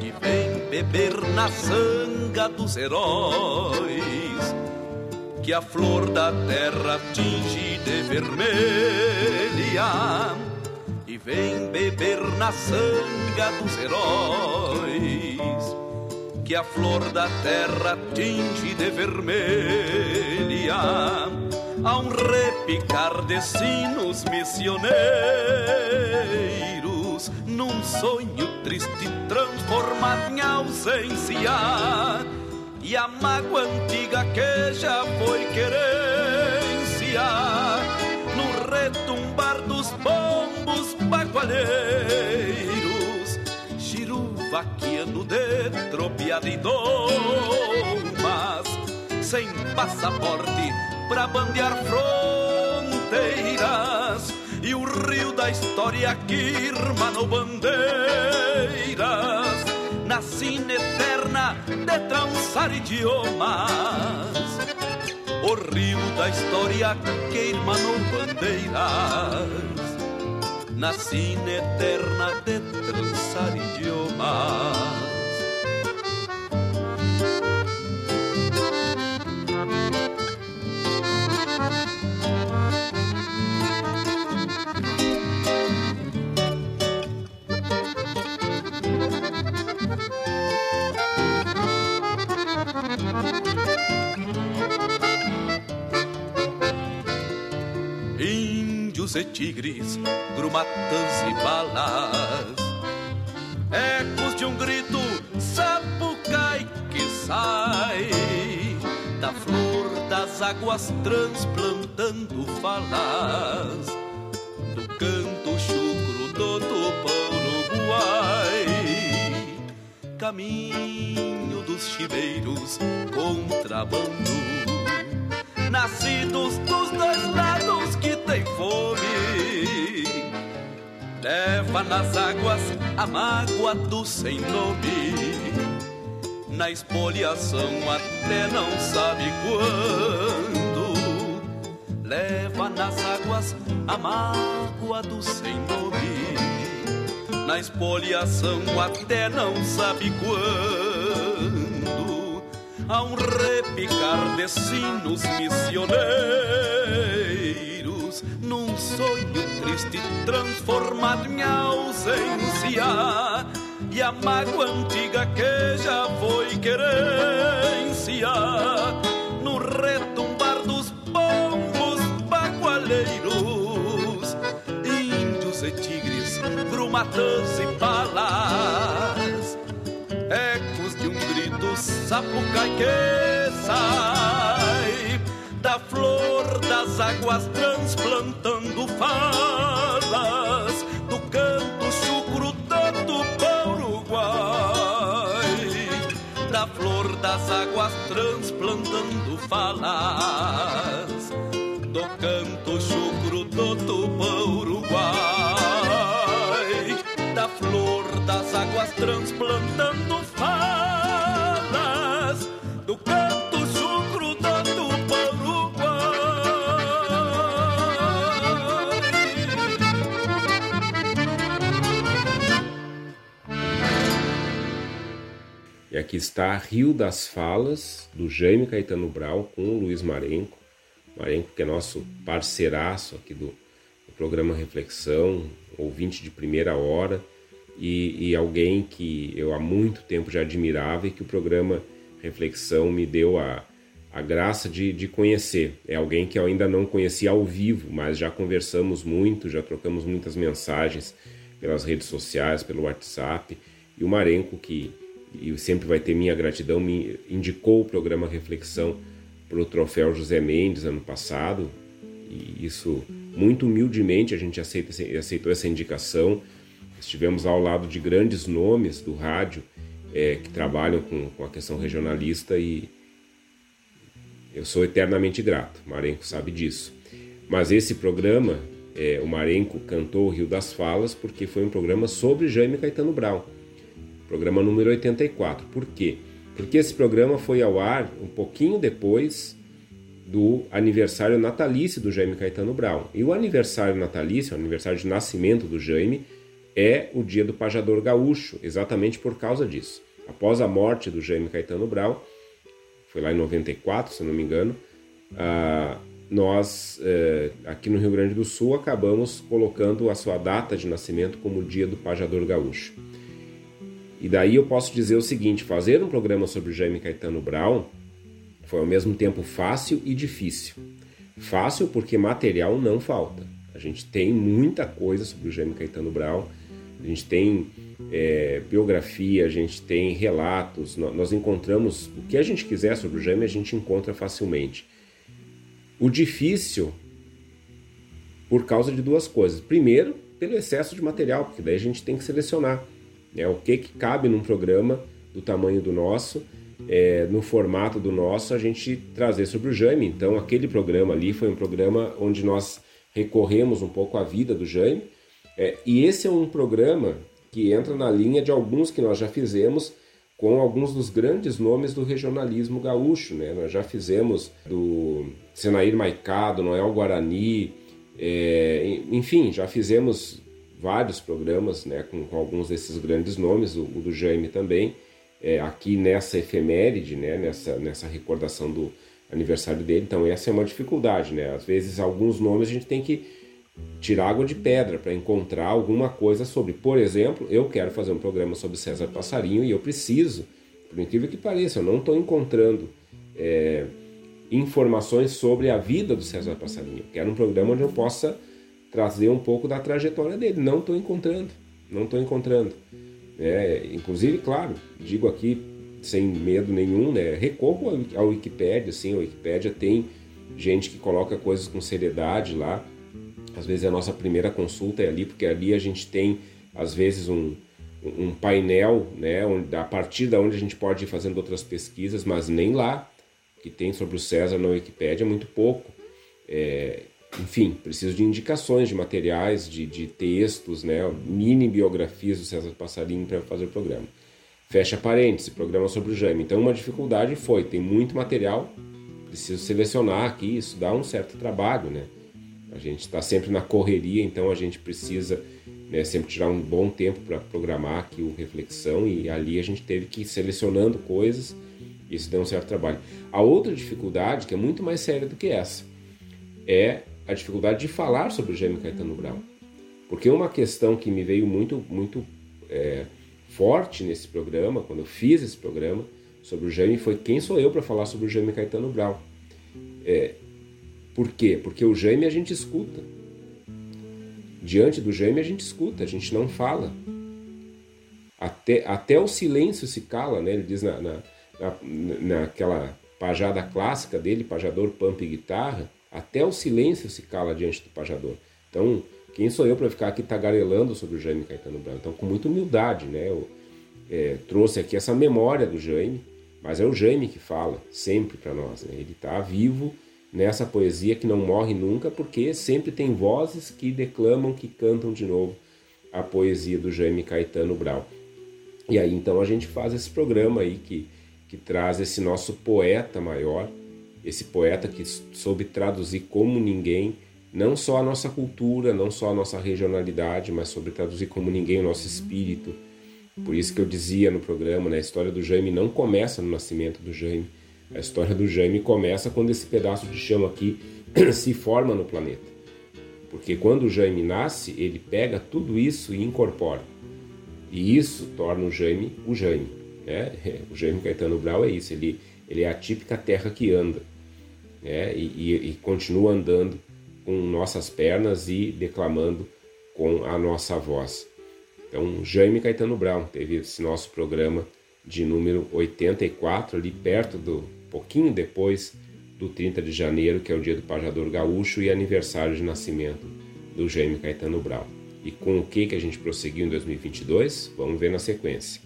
G: que vem beber na sanga dos heróis que a flor da terra tinge de vermelha e vem beber na sanga dos heróis que a flor da terra tinge de vermelha a um repicar de sinos missioneiros, num sonho triste transformado em ausência, e a mágoa antiga que já foi querência, no retumbar dos bombos bagualheiros, giruvaquiano de tropiada domas, sem passaporte pra bandear fronteiras e o rio da história que irmanou bandeiras na sina eterna de trançar idiomas. O rio da história que irmanou bandeiras na sina eterna de trançar idiomas. Índios e tigres, grumatas e balas. Ecos de um grito sapucai que sai da flor das águas transplantando falas do canto chucro do tupão uruguai. Caminho dos chiveiros, contrabando nascidos dos dois lados que tem fome. Leva nas águas a mágoa do sem nome. Na espoliação até não sabe quando. Leva nas águas a mágoa do sem nome. Na espoliação até não sabe quando a um repicar de sinos missioneiros, num sonho triste transformado em ausência, e a mágoa antiga que já foi querência, no retumbar dos bombos bagualeiros, índios e tigres, grumatas e palas, ecos de um grito sapucai que sai da flor das águas transplantando falas do canto chucro do Tupã Uruguai da flor das águas transplantando falas do canto chucro do Tupã Uruguai da flor das águas transplantando falas
B: E aqui está Rio das Falas, do Jaime Caetano Brau, com o Luiz Marenco. Marenco, que é nosso parceiraço aqui do, do programa Reflexão, ouvinte de primeira hora e, e, alguém que eu há muito tempo já admirava e que o programa Reflexão me deu a, a graça de, de conhecer. É alguém que eu ainda não conhecia ao vivo, mas já conversamos muito, já trocamos muitas mensagens pelas redes sociais, pelo WhatsApp. E o Marenco, que e sempre vai ter minha gratidão, me indicou o programa Reflexão para o troféu José Mendes ano passado. E isso, muito humildemente, a gente aceita, aceitou essa indicação. Estivemos ao lado de grandes nomes do rádio é, que trabalham com, com a questão regionalista e eu sou eternamente grato. Marenco sabe disso. Mas esse programa, é, o Marenco cantou o Rio das Falas porque foi um programa sobre Jaime Caetano Brown programa número 84. Por quê? Porque esse programa foi ao ar um pouquinho depois do aniversário natalício do Jaime Caetano Brown. E o aniversário natalício, o aniversário de nascimento do Jaime, é o dia do Pajador Gaúcho, exatamente por causa disso. Após a morte do Jaime Caetano Brown, foi lá em 94, se não me engano, ah, nós eh, aqui no Rio Grande do Sul acabamos colocando a sua data de nascimento como o dia do Pajador Gaúcho. E daí eu posso dizer o seguinte: fazer um programa sobre Jaime Caetano Brown foi ao mesmo tempo fácil e difícil. Fácil porque material não falta. A gente tem muita coisa sobre o Jaime Caetano Brown, a gente tem é, biografia, a gente tem relatos, nós, encontramos o que a gente quiser sobre o Jaime, a gente encontra facilmente. O difícil, por causa de duas coisas. Primeiro, pelo excesso de material, porque daí a gente tem que selecionar né, o que, que cabe num programa do tamanho do nosso, é, no formato do nosso, a gente trazer sobre o Jaime. Então, aquele programa ali foi um programa onde nós recorremos um pouco à vida do Jaime. É, e esse é um programa que entra na linha de alguns que nós já fizemos com alguns dos grandes nomes do regionalismo gaúcho. Né? Nós já fizemos do Senair Maicá, do Noel Guarani, é, enfim, já fizemos vários programas né, com, com, alguns desses grandes nomes, o, o do Jaime também, é, aqui nessa efeméride, né, nessa, nessa recordação do aniversário dele. Então, essa é uma dificuldade. Né? Às vezes, alguns nomes a gente tem que tirar água de pedra para encontrar alguma coisa sobre. Por exemplo, eu quero fazer um programa sobre César Passarinho e eu preciso, por incrível que pareça, eu não estou encontrando. É, informações sobre a vida do César Passarinho. Quero um programa onde eu possa trazer um pouco da trajetória dele. Não estou encontrando, não estou encontrando. É, inclusive, claro, digo aqui sem medo nenhum, né? Recorro ao Wikipédia, sim, a Wikipédia tem gente que coloca coisas com seriedade lá. Às vezes a nossa primeira consulta é ali, porque ali a gente tem, às vezes, um, um painel, né? Onde, a partir da onde a gente pode ir fazendo outras pesquisas, mas nem lá que tem sobre o César na Wikipédia é muito pouco. É, enfim, preciso de indicações de materiais, de, de textos, né, mini biografias do César Passarinho para fazer o programa. Fecha parênteses, programa sobre o Jaime. Então, uma dificuldade foi: tem muito material, preciso selecionar aqui, isso dá um certo trabalho, né? A gente está sempre na correria, então a gente precisa né, sempre tirar um bom tempo para programar aqui o Reflexão e ali a gente teve que ir selecionando coisas isso deu um certo trabalho. A outra dificuldade, que é muito mais séria do que essa, é a dificuldade de falar sobre o Jaime Caetano Brown. Porque uma questão que me veio muito, muito é, forte nesse programa, quando eu fiz esse programa sobre o Jaime, foi quem sou eu para falar sobre o Jaime Caetano Brown. É, por quê? Porque o Jaime a gente escuta. Diante do Jaime a gente escuta, a gente não fala. Até, até o silêncio se cala, né? Ele diz na, na na, naquela pajada clássica dele, pajador, pampa e guitarra, até o silêncio se cala diante do pajador. Então, quem sou eu para ficar aqui tagarelando sobre o Jaime Caetano Branco? Então, com muita humildade, né? Eu é, trouxe aqui essa memória do Jaime, mas é o Jaime que fala sempre para nós. Né? Ele está vivo nessa poesia que não morre nunca, porque sempre tem vozes que declamam, que cantam de novo a poesia do Jaime Caetano Brau. E aí então a gente faz esse programa aí que que traz esse nosso poeta maior, esse poeta que soube traduzir como ninguém, não só a nossa cultura, não só a nossa regionalidade, mas sobre traduzir como ninguém o nosso espírito. Por isso que eu dizia no programa, né, a história do Jaime não começa no nascimento do Jaime. A história do Jaime começa quando esse pedaço de chão aqui se forma no planeta. Porque quando o Jaime nasce, ele pega tudo isso e incorpora. E isso torna o Jaime o Jaime. Né? O Jaime Caetano Brau é isso, ele, ele é a típica terra que anda né? e, e, e continua andando com nossas pernas e declamando com a nossa voz. Então, Jaime Caetano Brown teve esse nosso programa de número 84, ali perto do, pouquinho depois do 30 de janeiro, que é o dia do Pajador Gaúcho e aniversário de nascimento do Jaime Caetano Brown. E com o que, que a gente prosseguiu em 2022? Vamos ver na sequência.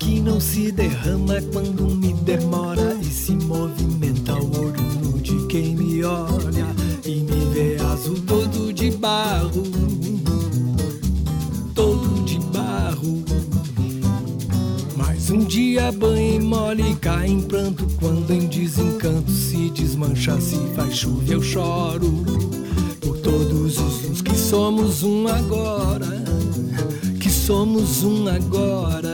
J: Que não se derrama quando me demora e se movimenta o olho de quem me olha e me vê azul todo de barro, todo de barro. Mas um dia banho mole cai em pranto quando em desencanto se desmancha, se faz chuva eu choro por todos os que somos um agora somos um agora.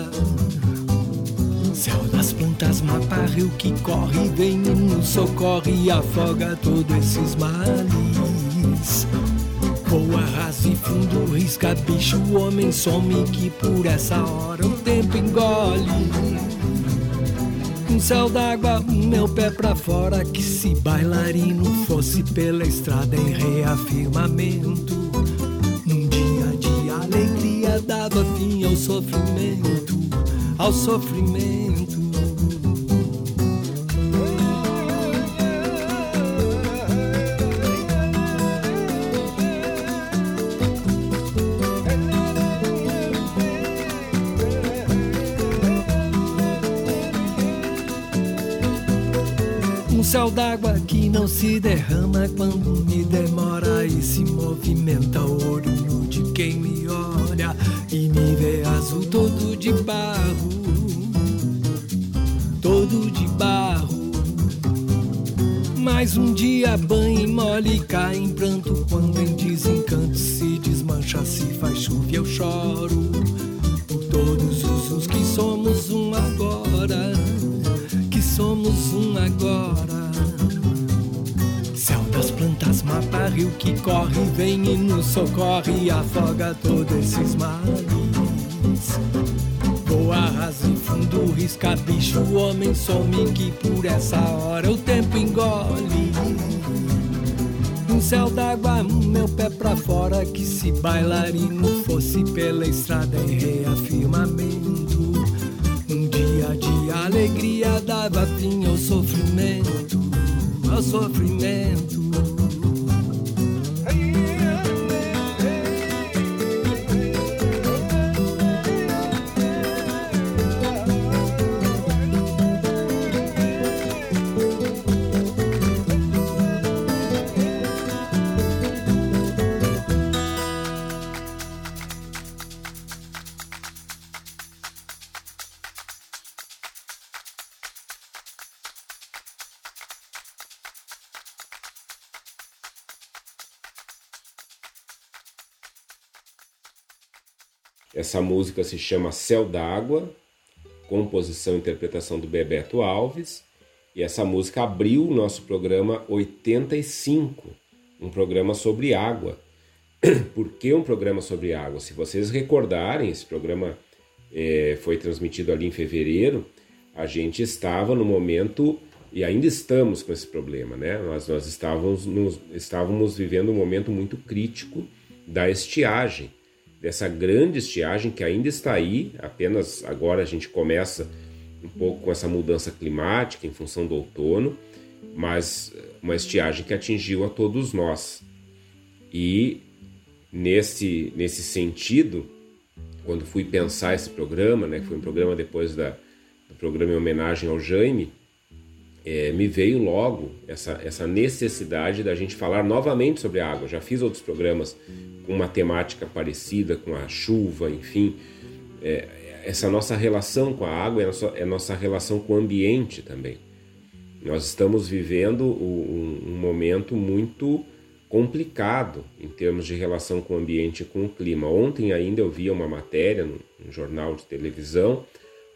J: Fantasma parril que corre, vem nos socorre e afoga todos esses males. Voa raso e fundo, risca bicho, homem some que por essa hora o tempo engole. Um céu d'água, meu pé pra fora, que se bailarino fosse pela estrada em reafirmamento. Num dia de alegria dava fim ao sofrimento, ao sofrimento. D'água que não se derrama. Quando me demora e se movimenta o olho de quem me olha e me vê azul todo de barro, todo de barro. Mais um dia banho e mole cai em pranto. Quando em desencanto se desmancha, se faz chuva eu choro por todos os que somos que corre, vem e nos socorre afoga todos esses males. Voa raso e fundo, risca bicho, homem some que por essa hora o tempo engole. Um céu d'água, meu pé pra fora, que se bailarino fosse pela estrada em reafirmamento. Um dia de alegria dava fim ao sofrimento, ao sofrimento.
B: Essa música se chama Céu d'Água, composição e interpretação do Bebeto Alves. E essa música abriu o nosso programa 85, um programa sobre água. Por que um programa sobre água? Se vocês recordarem, esse programa é, foi transmitido ali em fevereiro. A gente estava no momento, e ainda estamos com esse problema, né? Nós, nós estávamos, nos, estávamos vivendo um momento muito crítico da estiagem dessa grande estiagem que ainda está aí, apenas agora a gente começa um pouco com essa mudança climática em função do outono, mas uma estiagem que atingiu a todos nós. E nesse, nesse sentido, quando fui pensar esse programa, né, foi um programa depois da, do programa em homenagem ao Jaime, é, me veio logo essa, essa necessidade da gente falar novamente sobre a água. Já fiz outros programas com uma temática parecida com a chuva, enfim. É, essa nossa relação com a água é nossa, é nossa relação com o ambiente também. Nós estamos vivendo um, um momento muito complicado em termos de relação com o ambiente e com o clima. Ontem ainda eu via uma matéria no jornal de televisão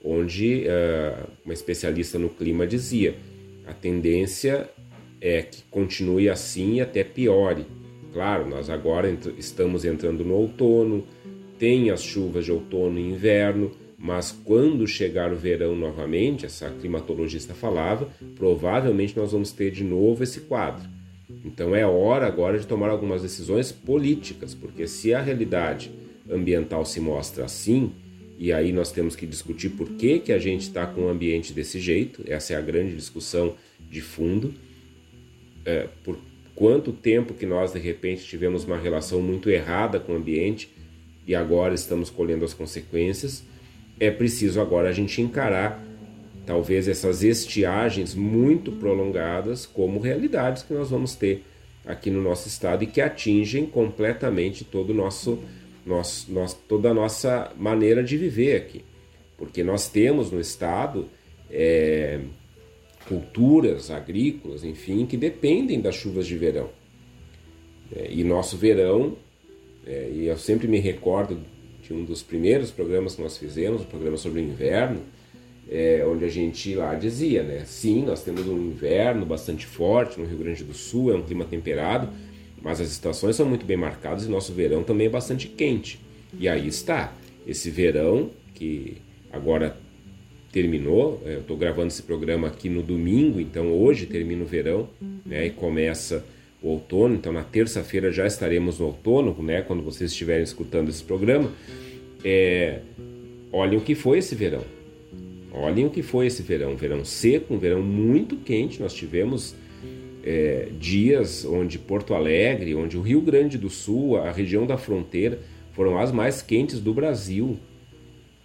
B: onde uh, uma especialista no clima dizia a tendência é que continue assim e até piore. Claro, nós agora estamos entrando no outono, tem as chuvas de outono e inverno, mas quando chegar o verão novamente, essa climatologista falava, provavelmente nós vamos ter de novo esse quadro. Então é hora agora de tomar algumas decisões políticas, porque se a realidade ambiental se mostra assim, e aí nós temos que discutir por que, que a gente está com o ambiente desse jeito, essa é a grande discussão de fundo, é, por quanto tempo que nós de repente tivemos uma relação muito errada com o ambiente e agora estamos colhendo as consequências, é preciso agora a gente encarar talvez essas estiagens muito prolongadas como realidades que nós vamos ter aqui no nosso estado e que atingem completamente todo o nosso, nosso, nosso toda a nossa maneira de viver aqui, porque nós temos no estado é, culturas agrícolas, enfim, que dependem das chuvas de verão. É, e nosso verão, é, e eu sempre me recordo de um dos primeiros programas que nós fizemos, o um programa sobre o inverno, é, onde a gente lá dizia, né? Sim, nós temos um inverno bastante forte no Rio Grande do Sul, é um clima temperado, mas as estações são muito bem marcadas e nosso verão também é bastante quente. E aí está, esse verão que agora terminou, é, eu estou gravando esse programa aqui no domingo, então hoje termina o verão, né? E começa o outono, então na terça-feira já estaremos no outono, né? Quando vocês estiverem escutando esse programa, é, olhem o que foi esse verão Olhem o que foi esse verão. Verão seco, um verão muito quente. Nós tivemos é, dias onde Porto Alegre, onde o Rio Grande do Sul, a região da fronteira, foram as mais quentes do Brasil.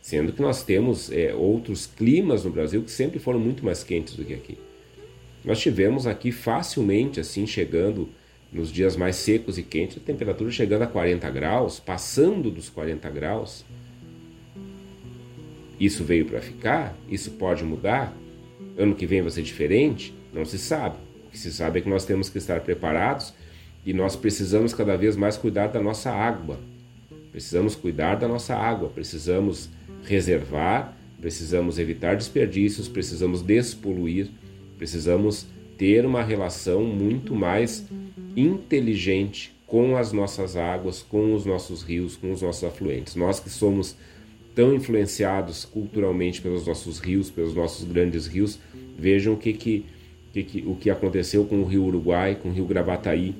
B: Sendo que nós temos é, outros climas no Brasil que sempre foram muito mais quentes do que aqui. Nós tivemos aqui facilmente, assim, chegando nos dias mais secos e quentes, a temperatura chegando a 40 graus, passando dos 40 graus. Isso veio para ficar? Isso pode mudar? Ano que vem vai ser diferente? Não se sabe. Que se sabe é que nós temos que estar preparados e nós precisamos cada vez mais cuidar da nossa água. Precisamos cuidar da nossa água, precisamos reservar, precisamos evitar desperdícios, precisamos despoluir, precisamos ter uma relação muito mais inteligente com as nossas águas, com os nossos rios, com os nossos afluentes. Nós que somos tão influenciados culturalmente pelos nossos rios, pelos nossos grandes rios, vejam o que, que, que, o que aconteceu com o rio Uruguai, com o rio Gravataí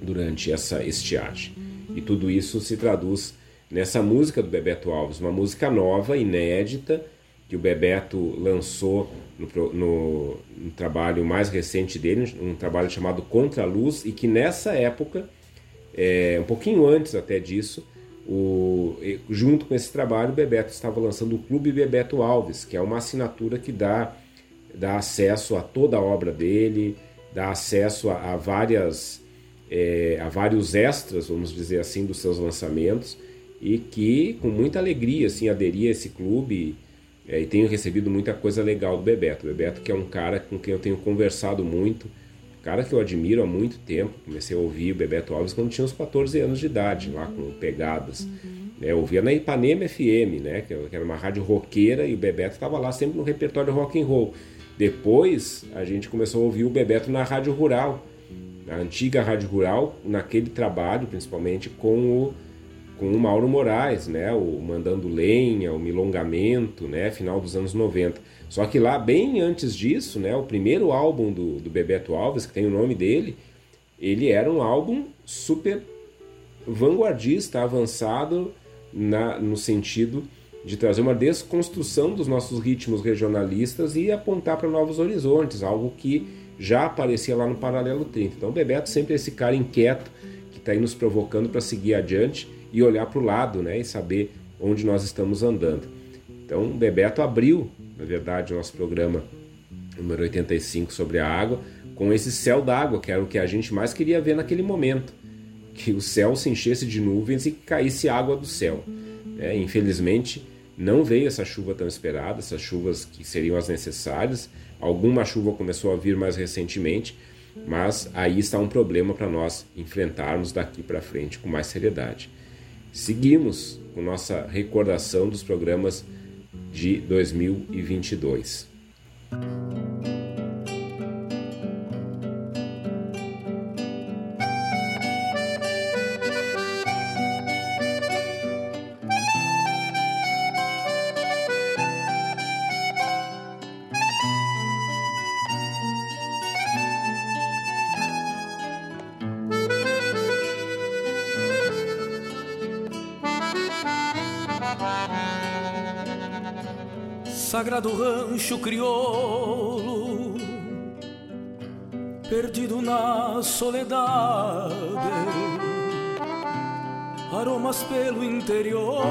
B: durante essa estiagem. E tudo isso se traduz nessa música do Bebeto Alves, uma música nova, inédita, que o Bebeto lançou no, no, no trabalho mais recente dele, um trabalho chamado Contra a Luz, e que nessa época, é, um pouquinho antes até disso, o, junto com esse trabalho, o Bebeto estava lançando o Clube Bebeto Alves, que é uma assinatura que dá, dá acesso a toda a obra dele, dá acesso a, a várias é, a vários extras, vamos dizer assim, dos seus lançamentos e que com muita alegria assim aderi a esse clube é, e tenho recebido muita coisa legal do Bebeto. O Bebeto que é um cara com quem eu tenho conversado muito, cara que eu admiro há muito tempo. Comecei a ouvir o Bebeto Alves quando tinha uns 14 anos de idade, lá com pegadas. Uhum. É, eu ouvia na Ipanema FM, né, que era uma rádio roqueira e o Bebeto estava lá sempre no repertório rock and roll. Depois a gente começou a ouvir o Bebeto na rádio rural, na antiga rádio rural, naquele trabalho principalmente com o com o Mauro Moraes, né, o Mandando Lenha, o Milongamento, né, final dos anos 90. Só que lá, bem antes disso, né, o primeiro álbum do, do Bebeto Alves, que tem o nome dele, ele era um álbum super vanguardista, avançado na, no sentido de trazer uma desconstrução dos nossos ritmos regionalistas e apontar para novos horizontes, algo que já aparecia lá no Paralelo 30. Então, o Bebeto sempre é esse cara inquieto que está aí nos provocando para seguir adiante e olhar para o lado né, e saber onde nós estamos andando. Então, o Bebeto abriu na verdade, o nosso programa número 85 sobre a água, com esse céu d'água, que era o que a gente mais queria ver naquele momento. Que o céu se enchesse de nuvens e caísse água do céu. É, infelizmente, não veio essa chuva tão esperada, essas chuvas que seriam as necessárias. Alguma chuva começou a vir mais recentemente, mas aí está um problema para nós enfrentarmos daqui para frente com mais seriedade. Seguimos com nossa recordação dos programas de 2022.
K: Sagrado rancho crioulo, perdido na soledade, aromas pelo interior,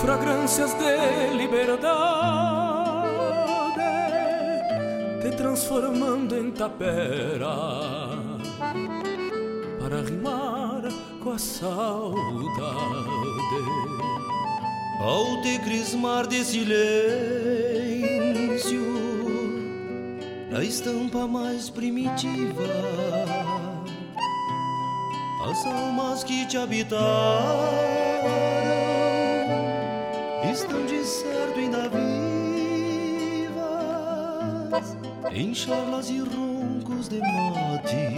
K: fragrâncias de liberdade, te transformando em tapera para rimar com a saudade
E: ao te crismar de silêncio na estampa mais primitiva. As almas que te habitaram estão de certo ainda vivas, em charlas e roncos de mate,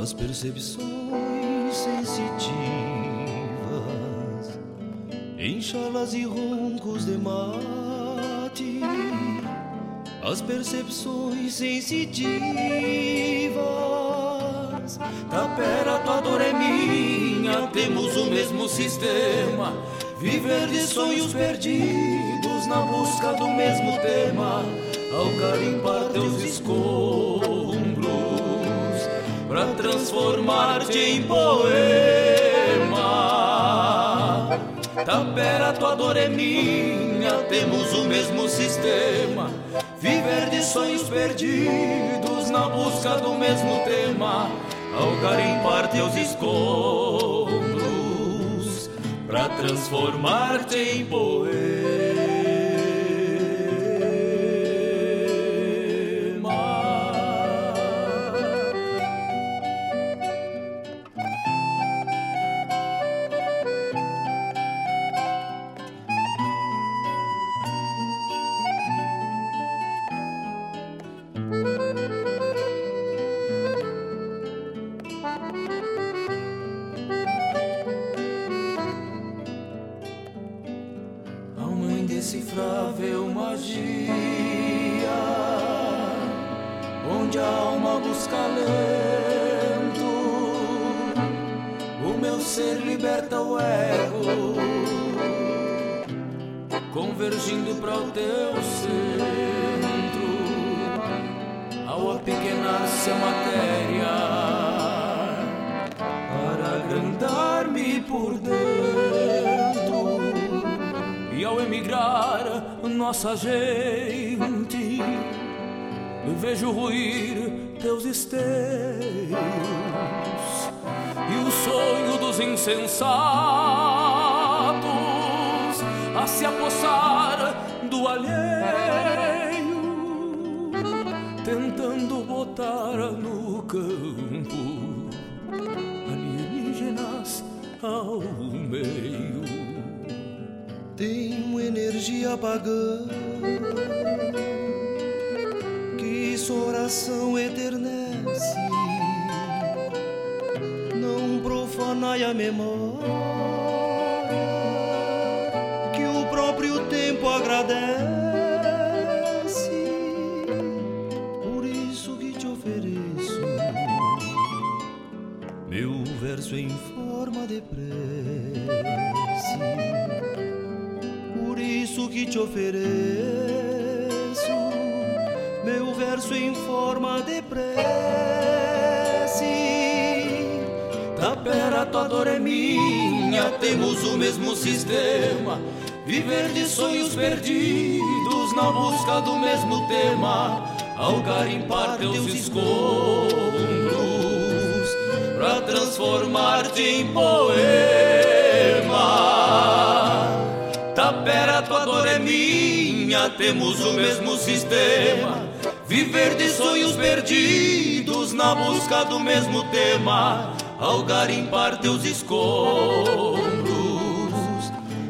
E: as percepções sensitivas, em e roncos de mate, as percepções sensitivas.
K: Tapera, tua dor é minha, temos o mesmo sistema. Viver de sonhos perdidos na busca do mesmo tema. Ao garimpar teus escombros, pra transformar-te em poema. Tapera, tua dor é minha, temos o mesmo sistema. Viver de sonhos perdidos na busca do mesmo tema ao garimpar teus escombros para transformar-te em poema. Nossa gente, vejo ruir teus esteios e o sonho dos insensatos a se apossar do alheio, tentando botar no campo alienígenas ao meio.
E: Energia pagã que sua oração eternece. Não profanai a memória que o próprio tempo agradece.
K: Tapera, tua dor é minha, temos o mesmo sistema. Viver de sonhos perdidos na busca do mesmo tema. Ao garimpar teus escombros, pra transformar-te em poema. Tapera, tua dor é minha, temos o mesmo sistema. Viver de sonhos perdidos na busca do mesmo tema. Ao garimpar teus escombros,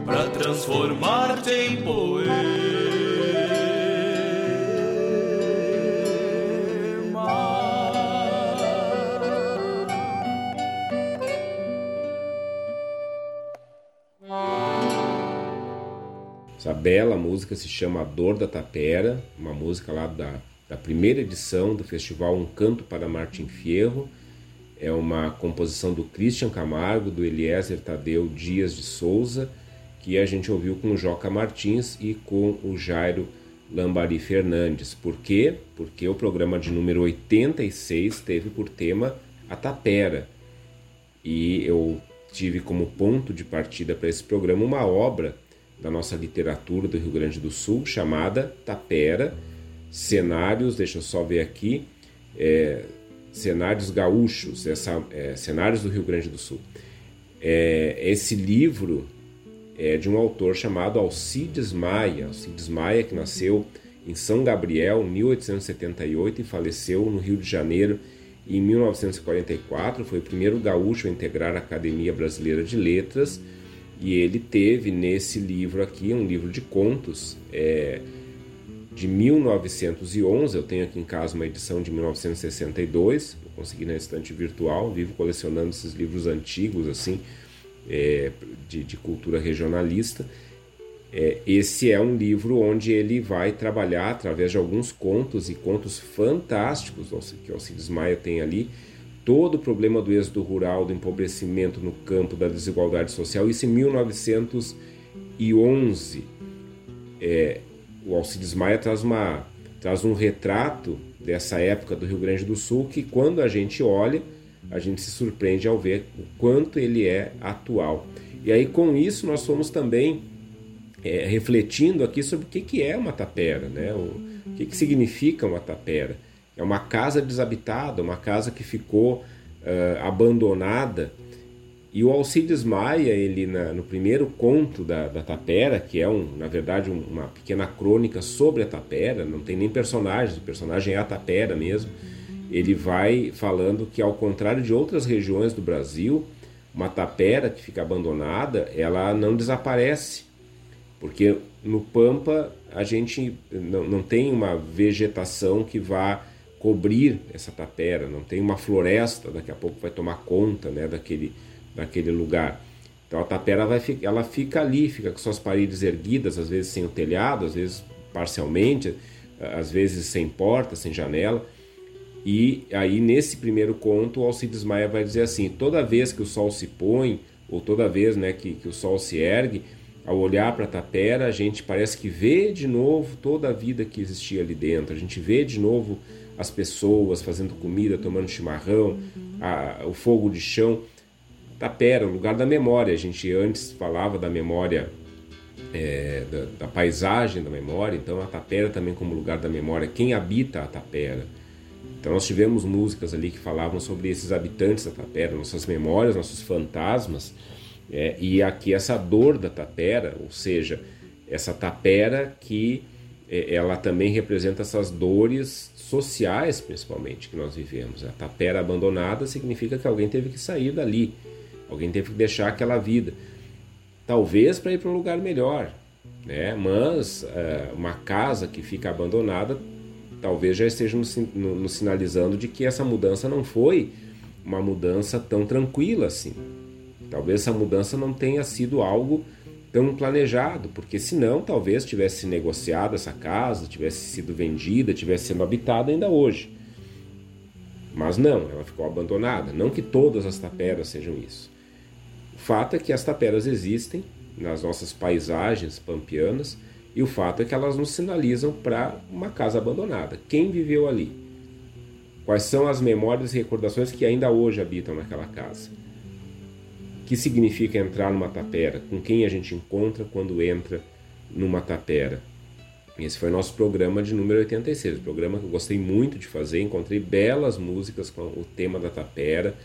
K: pra transformar-te em
B: Essa bela música se chama A Dor da Tapera, uma música lá da, da primeira edição do festival Um Canto para Martin Fierro. É uma composição do Christian Camargo, do Eliezer Tadeu Dias de Souza, que a gente ouviu com o Joca Martins e com o Jairo Lambari Fernandes. Por quê? Porque o programa de número 86 teve por tema a tapera. E eu tive como ponto de partida para esse programa uma obra da nossa literatura do Rio Grande do Sul chamada Tapera, cenários, deixa eu só ver aqui, é, cenários gaúchos, essa, é, cenários do Rio Grande do Sul. É, esse livro é de um autor chamado Alcides Maia, Alcides Maia que nasceu em São Gabriel, 1878 e faleceu no Rio de Janeiro em 1944, foi o primeiro gaúcho a integrar a Academia Brasileira de Letras. E ele teve nesse livro aqui, um livro de contos, é, de 1911. Eu tenho aqui em casa uma edição de 1962. Eu consegui na estante virtual. Vivo colecionando esses livros antigos, assim, é, de, de, cultura regionalista. É, esse é um livro onde ele vai trabalhar através de alguns contos e contos fantásticos que Alcides Maia tem ali todo o problema do êxodo rural, do empobrecimento no campo, da desigualdade social, isso em 1911. É, o Alcides Maia traz, uma, traz um retrato dessa época do Rio Grande do Sul que, quando a gente olha, a gente se surpreende ao ver o quanto ele é atual. E aí, com isso, nós fomos também é, refletindo aqui sobre o que, que é uma tapera, né? o, o que, que significa uma tapera. É uma casa desabitada, uma casa que ficou uh, abandonada. E o Alcides Maia, ele na, no primeiro conto da, da Tapera, que é um, na verdade um, uma pequena crônica sobre a Tapera, não tem nem personagens, o personagem é a Tapera mesmo. Ele vai falando que ao contrário de outras regiões do Brasil, uma tapera que fica abandonada, ela não desaparece, porque no Pampa a gente não, não tem uma vegetação que vá cobrir essa tapera, não tem uma floresta, daqui a pouco vai tomar conta né, daquele, daquele lugar. Então a tapera vai, ela fica ali, fica com suas paredes erguidas, às vezes sem o telhado, às vezes parcialmente, às vezes sem porta, sem janela. E aí nesse primeiro conto o Alcides Maia vai dizer assim: toda vez que o sol se põe, ou toda vez né, que, que o sol se ergue, ao olhar para a tapera, a gente parece que vê de novo toda a vida que existia ali dentro, a gente vê de novo as pessoas fazendo comida, tomando chimarrão, a, o fogo de chão. Tapera, o lugar da memória. A gente antes falava da memória, é, da, da, paisagem da memória, então a tapera também como lugar da memória. Quem habita a tapera? Então nós tivemos músicas ali que falavam sobre esses habitantes da tapera, nossas memórias, nossos fantasmas. É, e aqui essa dor da tapera, ou seja, essa tapera que é, ela também representa essas dores sociais, principalmente, que nós vivemos. A tapera abandonada significa que alguém teve que sair dali, alguém teve que deixar aquela vida, talvez para ir para um lugar melhor, né? Mas uh, uma casa que fica abandonada, talvez já esteja nos, sinalizando de que essa mudança não foi uma mudança tão tranquila assim. Talvez essa mudança não tenha sido algo tão planejado, porque senão talvez tivesse negociado essa casa, tivesse sido vendida, tivesse sendo habitada ainda hoje. Mas não, ela ficou abandonada. Não que todas as taperas sejam isso. O fato é que as taperas existem nas nossas paisagens pampianas e o fato é que elas nos sinalizam para uma casa abandonada. Quem viveu ali? Quais são as memórias e recordações que ainda hoje habitam naquela casa? que significa entrar numa tapera, com quem a gente encontra quando entra numa tapera. Esse foi nosso programa de número 86, programa que eu gostei muito de fazer, encontrei belas músicas com o tema da tapera,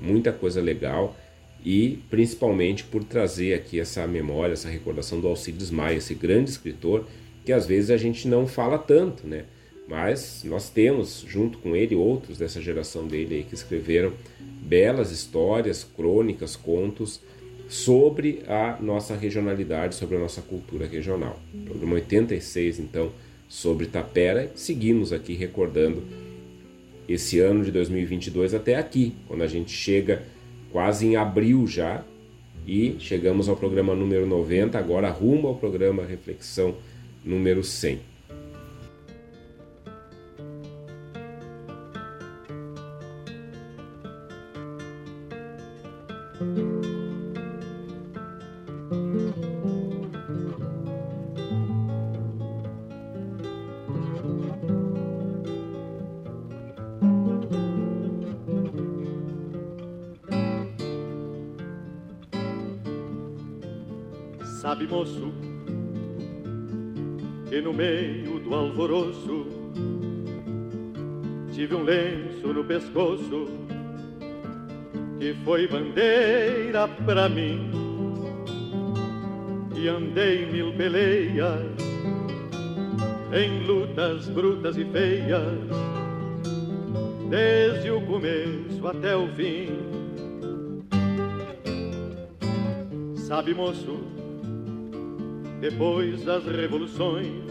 B: muita coisa legal e principalmente por trazer aqui essa memória, essa recordação do Alcides Maia, esse grande escritor que às vezes a gente não fala tanto, né? Mas nós temos junto com ele outros dessa geração dele aí que escreveram belas histórias, crônicas, contos sobre a nossa regionalidade, sobre a nossa cultura regional. Programa 86, então, sobre Tapera. Seguimos aqui recordando esse ano de 2022 até aqui, quando a gente chega quase em abril já e chegamos ao programa número 90, agora rumo ao programa Reflexão número 100.
F: Pescoço que foi bandeira pra mim. E andei mil peleias em lutas brutas e feias desde o começo até o fim. Sabe, moço, depois das revoluções,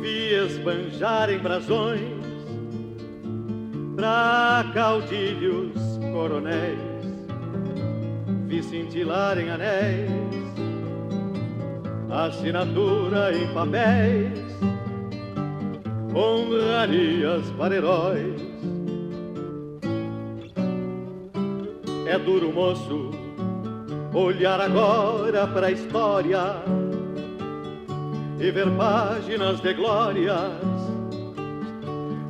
F: vi esbanjar em brasões pra caudilhos coronéis, vi cintilar em anéis, assinatura em papéis, honrarias para heróis. É duro, moço, olhar agora para a história e ver páginas de glórias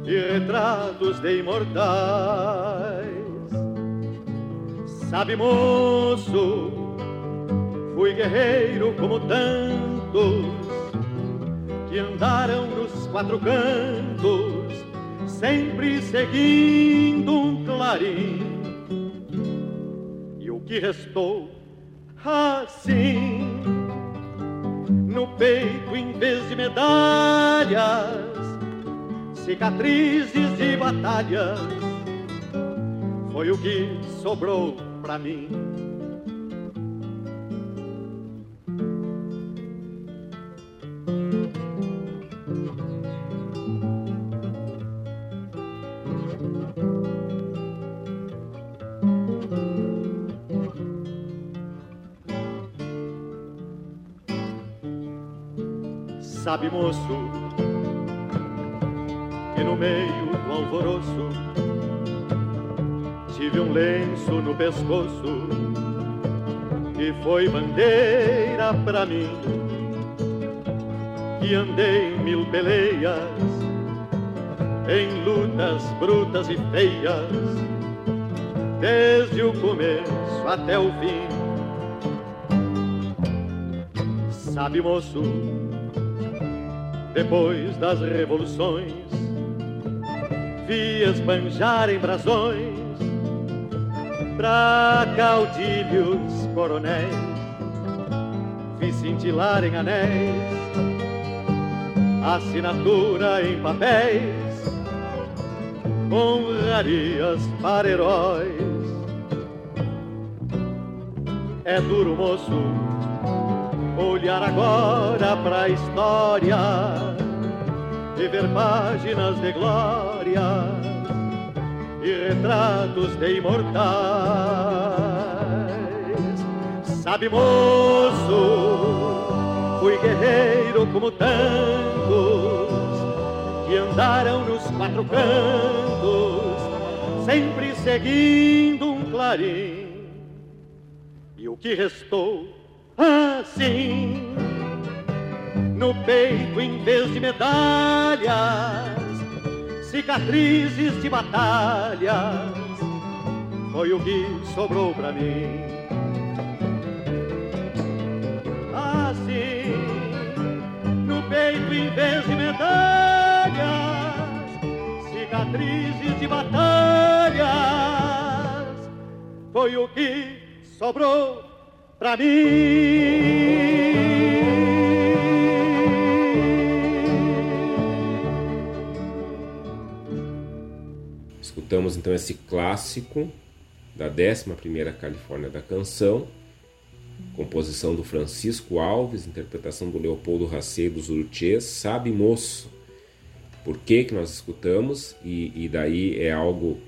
F: e retratos de imortais. Sabe, moço, fui guerreiro como tantos que andaram nos quatro cantos, sempre seguindo um clarim. E o que restou assim, no peito em vez de medalhas cicatrizes de batalhas, foi o que sobrou pra mim. Sabe, moço, no meio do alvoroço tive um lenço no pescoço que foi bandeira pra mim. Que andei mil peleias, em lutas brutas e feias, desde o começo até o fim. Sabe, moço, depois das revoluções vi esbanjar em brasões pra caudilhos coronéis, vi cintilar em anéis, assinatura em papéis, honrarias para heróis. É duro, moço, olhar agora pra história e ver páginas de glória e retratos de imortais. Sabe, moço, fui guerreiro como tantos que andaram nos quatro cantos, sempre seguindo um clarim. E o que restou assim? no peito em vez de medalhas, cicatrizes de batalhas, foi o que sobrou pra mim. Assim, no peito em vez de medalhas, cicatrizes de batalhas, foi o que sobrou pra mim.
B: Escutamos então esse clássico da 11ª Califórnia da Canção, composição do Francisco Alves, interpretação do Leopoldo Racei dos Urutiers, Sabe Moço. Por que, que nós escutamos? E, e daí é algo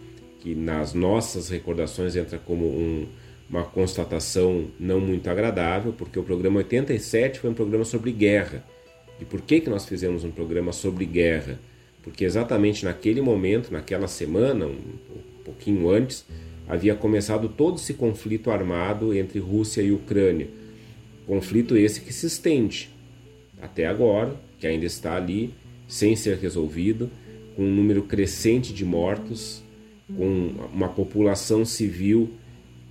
B: que nas nossas recordações entra como um, uma constatação não muito agradável, porque o programa 87 foi um programa sobre guerra. E por que, que nós fizemos um programa sobre guerra? Porque exatamente naquele momento, naquela semana, um pouquinho antes, havia começado todo esse conflito armado entre Rússia e Ucrânia. Conflito esse que se estende até agora, que ainda está ali, sem ser resolvido, com um número crescente de mortos, com uma população civil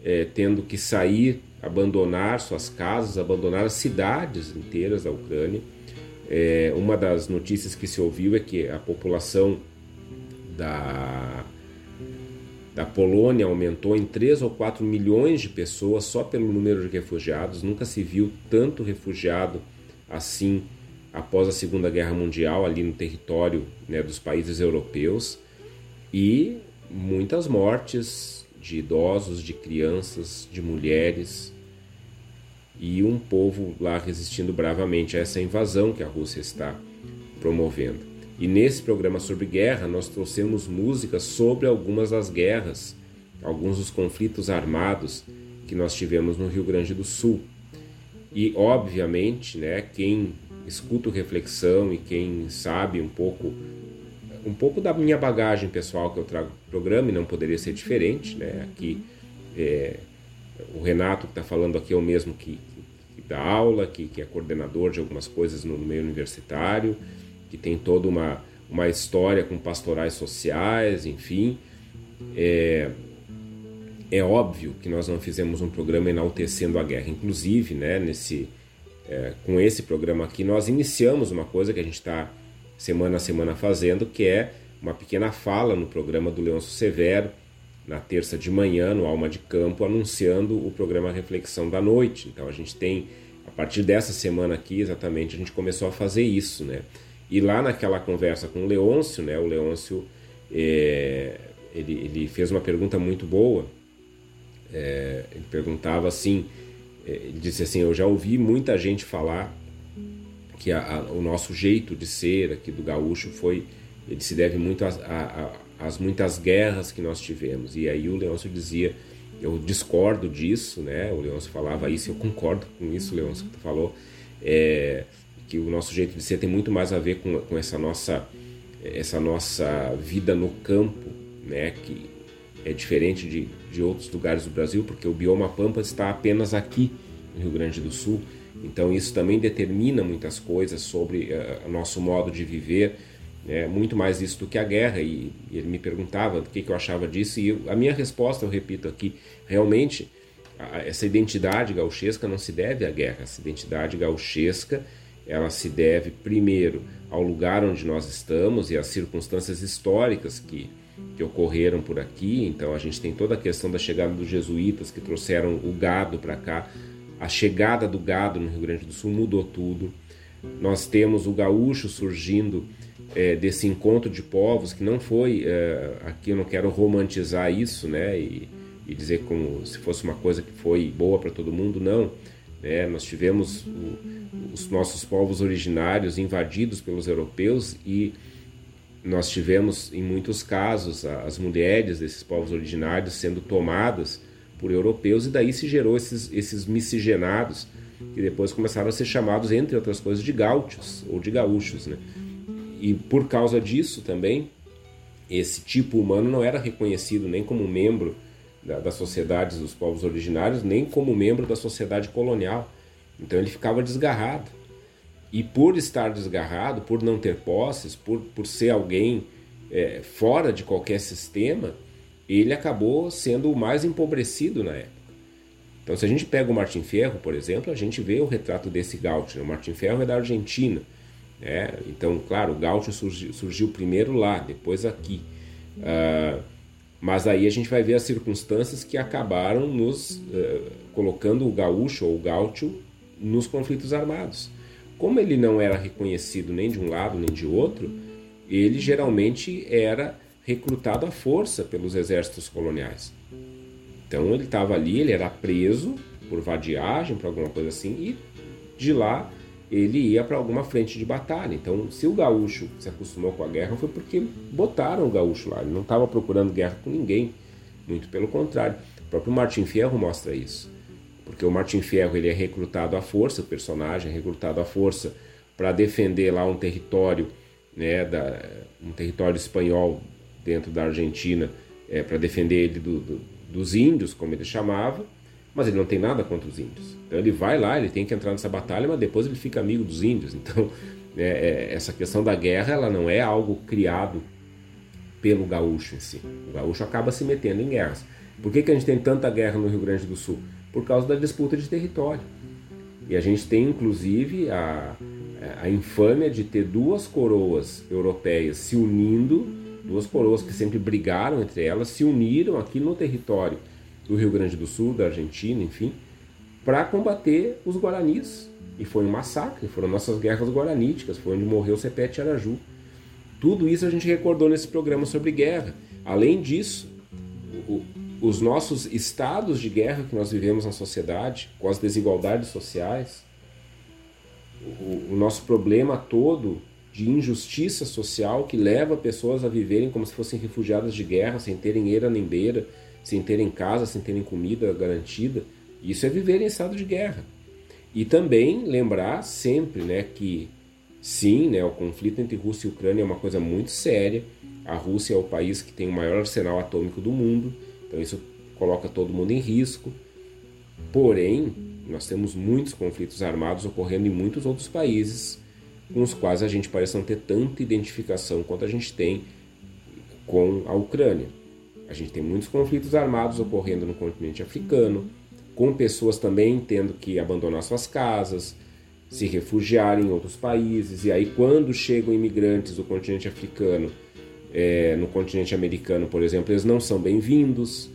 B: eh, tendo que sair, abandonar suas casas, abandonar as cidades inteiras da Ucrânia é, uma das notícias que se ouviu é que a população da, da Polônia aumentou em 3 ou 4 milhões de pessoas só pelo número de refugiados. Nunca se viu tanto refugiado assim após a Segunda Guerra Mundial ali no território né, dos países europeus e muitas mortes de idosos, de crianças, de mulheres, e um povo lá resistindo bravamente a essa invasão que a Rússia está promovendo. E nesse programa sobre guerra, nós trouxemos músicas sobre algumas das guerras, alguns dos conflitos armados que nós tivemos no Rio Grande do Sul. E, obviamente, né, quem escuta o reflexão e quem sabe um pouco um pouco da minha bagagem pessoal que eu trago para o programa e não poderia ser diferente, né? Aqui é, o Renato que está falando aqui é o mesmo que, que dá aula, que, que, é coordenador de algumas coisas no, meio universitário, que tem toda uma, uma história com pastorais sociais, enfim. É, é óbvio que nós não fizemos um programa enaltecendo a guerra. Inclusive, né, nesse, é, com esse programa aqui, nós iniciamos uma coisa que a gente está semana a semana fazendo, que é uma pequena fala no programa do Leôncio Severo, na terça de manhã, no Alma de Campo, anunciando o programa Reflexão da Noite. Então a gente tem, a partir dessa semana aqui, exatamente, a gente começou a fazer isso, né? E lá naquela conversa com o Leôncio, né? O Leôncio, é, ele, ele fez uma pergunta muito boa. É, ele perguntava assim, é, ele disse assim, eu já ouvi muita gente falar que a, a, o nosso jeito de ser aqui do gaúcho foi, ele se deve muito a, a as muitas guerras que nós tivemos. E aí o Leôncio dizia, eu discordo disso, né? O Leôncio falava isso, eu concordo com isso, Leôncio, que tu falou, é, que o nosso jeito de ser tem muito mais a ver com, com essa nossa essa nossa vida no campo, né? Que é diferente de, de outros lugares do Brasil, porque o bioma Pampa está apenas aqui no Rio Grande do Sul. Então isso também determina muitas coisas sobre uh, o nosso modo de viver, é, muito mais isso do que a guerra. E, e ele me perguntava o que, que eu achava disso, e eu, a minha resposta, eu repito aqui, realmente, a, essa identidade gauchesca não se deve à guerra. Essa identidade gauchesca ela se deve, primeiro, ao lugar onde nós estamos e às circunstâncias históricas que, que ocorreram por aqui. Então, a gente tem toda a questão da chegada dos jesuítas que trouxeram o gado para cá. A chegada do gado no Rio Grande do Sul mudou tudo. Nós temos o gaúcho surgindo é, desse encontro de povos, que não foi, é, aqui eu não quero romantizar isso, né, e, e, dizer como se fosse uma coisa que foi boa para todo mundo, não. Né, nós tivemos o, os nossos povos originários invadidos pelos europeus e nós tivemos, em muitos casos, as mulheres desses povos originários sendo tomadas por europeus e daí se gerou esses, esses miscigenados que depois começaram a ser chamados, entre outras coisas, de gaúchos ou de gaúchos, né? E por causa disso também, esse tipo humano não era reconhecido nem como membro da, das sociedades dos povos originários, nem como membro da sociedade colonial. Então ele ficava desgarrado. E por estar desgarrado, por não ter posses, por, por ser alguém é, fora de qualquer sistema, ele acabou sendo o mais empobrecido na época. Então, se a gente pega o Martin Ferro, por exemplo, a gente vê o retrato desse gaúcho. Né? O Martin Ferro é da Argentina. É, então, claro, o gaúcho surgiu, surgiu, primeiro lá, depois aqui. Uh, mas aí a gente vai ver as circunstâncias que acabaram nos uh, colocando o gaúcho ou o gaúcho nos conflitos armados. Como ele não era reconhecido nem de um lado nem de outro, ele geralmente era recrutado à força pelos exércitos coloniais. Então ele estava ali, ele era preso por vadiagem, por alguma coisa assim, e de lá ele ia para alguma frente de batalha. Então, se o gaúcho se acostumou com a guerra, foi porque botaram o gaúcho lá. Ele não estava procurando guerra com ninguém. Muito pelo contrário. O próprio Martin Fierro mostra isso. Porque o Martin Fierro ele é recrutado à força, o personagem é recrutado à força para defender lá um território, né, da, um território espanhol dentro da Argentina, é, para defender ele do, do, dos índios, como ele chamava mas ele não tem nada contra os índios. Então ele vai lá, ele tem que entrar nessa batalha, mas depois ele fica amigo dos índios. Então é, é, essa questão da guerra ela não é algo criado pelo gaúcho em si. O gaúcho acaba se metendo em guerras. Por que, que a gente tem tanta guerra no Rio Grande do Sul? Por causa da disputa de território. E a gente tem inclusive a, a infâmia de ter duas coroas europeias se unindo, duas coroas que sempre brigaram entre elas, se uniram aqui no território do Rio Grande do Sul, da Argentina, enfim, para combater os guaranis. E foi um massacre, foram nossas guerras guaraníticas, foi onde morreu Sepete Araju. Tudo isso a gente recordou nesse programa sobre guerra. Além disso, o, os nossos estados de guerra que nós vivemos na sociedade, com as desigualdades sociais, o, o nosso problema todo de injustiça social que leva pessoas a viverem como se fossem refugiadas de guerra, sem terem eira nem beira, sem terem casa, sem terem comida garantida. Isso é viver em estado de guerra. E também lembrar sempre né, que, sim, né, o conflito entre Rússia e Ucrânia é uma coisa muito séria. A Rússia é o país que tem o maior arsenal atômico do mundo, então isso coloca todo mundo em risco. Porém, nós temos muitos conflitos armados ocorrendo em muitos outros países com os quais a gente parece não ter tanta identificação quanto a gente tem com a Ucrânia. A gente tem muitos conflitos armados ocorrendo no continente africano, com pessoas também tendo que abandonar suas casas, se refugiar em outros países, e aí quando chegam imigrantes do continente africano, é, no continente americano, por exemplo, eles não são bem-vindos.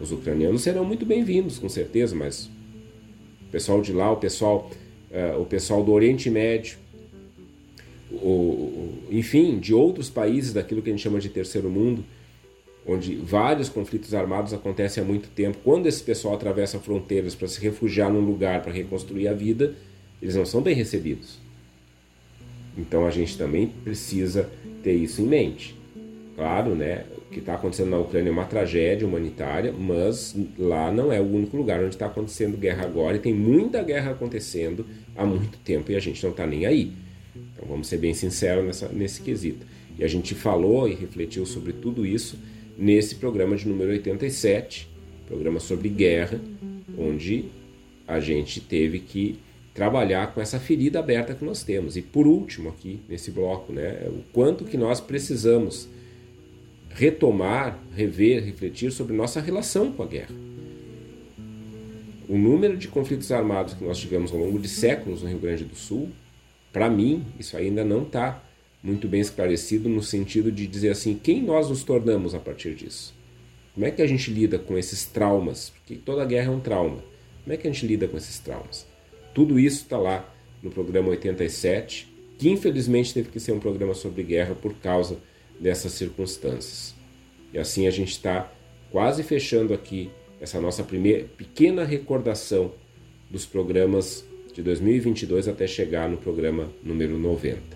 B: Os ucranianos serão muito bem-vindos, com certeza, mas o pessoal de lá, o pessoal uh, o pessoal do Oriente Médio, o, o, enfim, de outros países daquilo que a gente chama de terceiro mundo, onde vários conflitos armados acontecem há muito tempo. Quando esse pessoal atravessa fronteiras para se refugiar num lugar para reconstruir a vida, eles não são bem recebidos. Então a gente também precisa ter isso em mente. Claro, né? O que está acontecendo na Ucrânia é uma tragédia humanitária, mas lá não é o único lugar onde está acontecendo guerra agora e tem muita guerra acontecendo há muito tempo e a gente não está nem aí. Então vamos ser bem sinceros nessa, nesse quesito. E a gente falou e refletiu sobre tudo isso nesse programa de número 87, programa sobre guerra, onde a gente teve que trabalhar com essa ferida aberta que nós temos. E por último aqui nesse bloco, né, o quanto que nós precisamos retomar, rever, refletir sobre nossa relação com a guerra. O número de conflitos armados que nós tivemos ao longo de séculos no Rio Grande do Sul, para mim, isso ainda não está muito bem esclarecido no sentido de dizer assim, quem nós nos tornamos a partir disso? Como é que a gente lida com esses traumas? Porque toda guerra é um trauma. Como é que a gente lida com esses traumas? Tudo isso está lá no programa 87, que infelizmente teve que ser um programa sobre guerra por causa dessas circunstâncias. E assim a gente está quase fechando aqui essa nossa primeira pequena recordação dos programas de 2022 até chegar no programa número 90.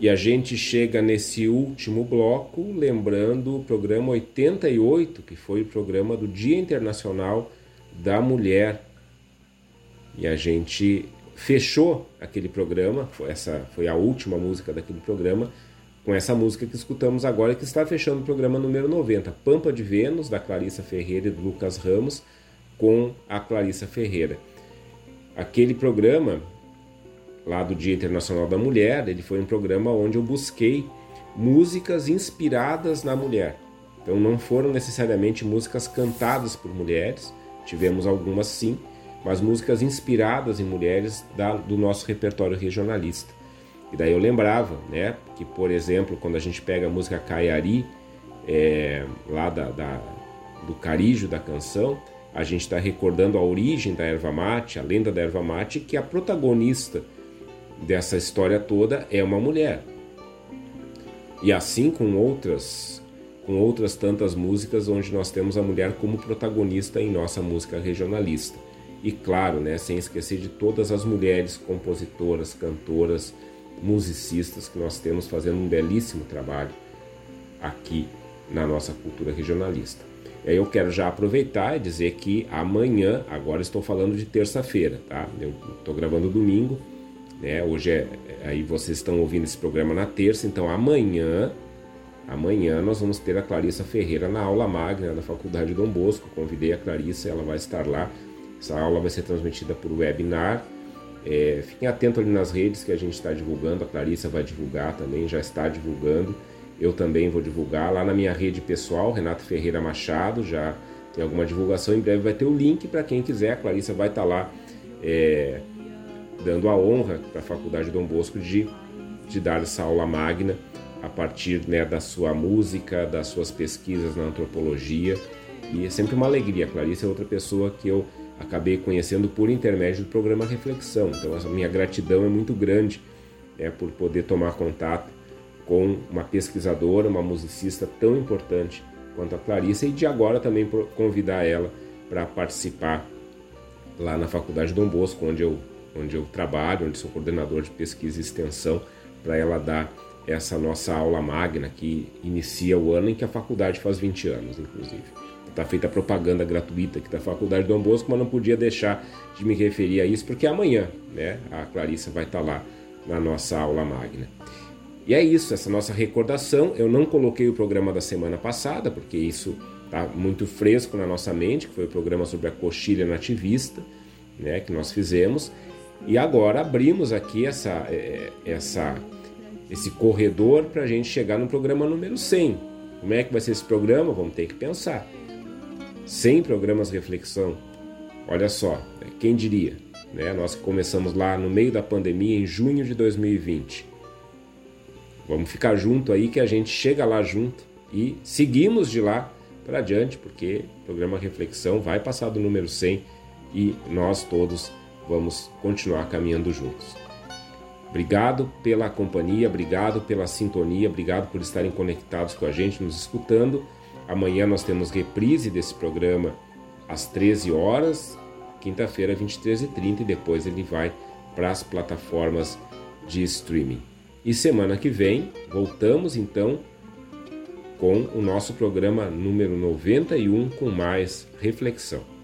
B: E a gente chega nesse último bloco lembrando o programa 88, que foi o programa do Dia Internacional da Mulher. E a gente fechou aquele programa, foi essa foi a última música daquele programa, com essa música que escutamos agora, que está fechando o programa número 90, Pampa de Vênus, da Clarissa Ferreira e do Lucas Ramos, com a Clarissa Ferreira. Aquele programa lá do Dia Internacional da Mulher, ele foi um programa onde eu busquei músicas inspiradas na mulher. Então não foram necessariamente músicas cantadas por mulheres, tivemos algumas sim, mas músicas inspiradas em mulheres da, do nosso repertório regionalista. E daí eu lembrava, né, que por exemplo, quando a gente pega a música Caiari, é, lá da, da, do carijo da canção, a gente está recordando a origem da erva mate, a lenda da erva mate, que a protagonista dessa história toda é uma mulher. E assim com outras com outras tantas músicas onde nós temos a mulher como protagonista em nossa música regionalista. E claro, né, sem esquecer de todas as mulheres compositoras, cantoras, musicistas que nós temos fazendo um belíssimo trabalho aqui na nossa cultura regionalista. E aí eu quero já aproveitar e dizer que amanhã, agora estou falando de terça-feira, tá? Eu estou gravando domingo, né? Hoje é, aí vocês estão ouvindo esse programa na terça, então amanhã, amanhã nós vamos ter a Clarissa Ferreira na aula magna da Faculdade Dom Bosco. Convidei a Clarissa, ela vai estar lá. Essa aula vai ser transmitida por webinar. É, fiquem atentos ali nas redes que a gente está divulgando. A Clarissa vai divulgar também, já está divulgando. Eu também vou divulgar lá na minha rede pessoal, Renato Ferreira Machado. Já tem alguma divulgação. Em breve vai ter o link para quem quiser. A Clarissa vai estar lá. É, dando a honra para a Faculdade Dom Bosco de, de dar essa aula magna a partir né, da sua música, das suas pesquisas na antropologia. E é sempre uma alegria. A Clarice é outra pessoa que eu acabei conhecendo por intermédio do programa Reflexão. Então, a minha gratidão é muito grande né, por poder tomar contato com uma pesquisadora, uma musicista tão importante quanto a Clarissa e de agora também convidar ela para participar lá na Faculdade Dom Bosco, onde eu onde eu trabalho, onde sou coordenador de pesquisa e extensão, para ela dar essa nossa aula magna que inicia o ano em que a faculdade faz 20 anos, inclusive. Está feita a propaganda gratuita aqui da Faculdade Dom Bosco, mas não podia deixar de me referir a isso, porque amanhã né, a Clarissa vai estar tá lá na nossa aula magna. E é isso, essa nossa recordação. Eu não coloquei o programa da semana passada, porque isso está muito fresco na nossa mente, que foi o programa sobre a coxilha nativista, né, que nós fizemos. E agora abrimos aqui essa, é, essa, esse corredor para a gente chegar no programa número 100. Como é que vai ser esse programa? Vamos ter que pensar. 100 programas reflexão. Olha só, né? quem diria? Né? Nós começamos lá no meio da pandemia, em junho de 2020. Vamos ficar junto aí que a gente chega lá junto e seguimos de lá para adiante, porque o programa Reflexão vai passar do número 100 e nós todos vamos continuar caminhando juntos. Obrigado pela companhia, obrigado pela sintonia, obrigado por estarem conectados com a gente, nos escutando. Amanhã nós temos reprise desse programa às 13 horas, quinta-feira, 23h30, e depois ele vai para as plataformas de streaming. E semana que vem voltamos então com o nosso programa número 91 com mais reflexão.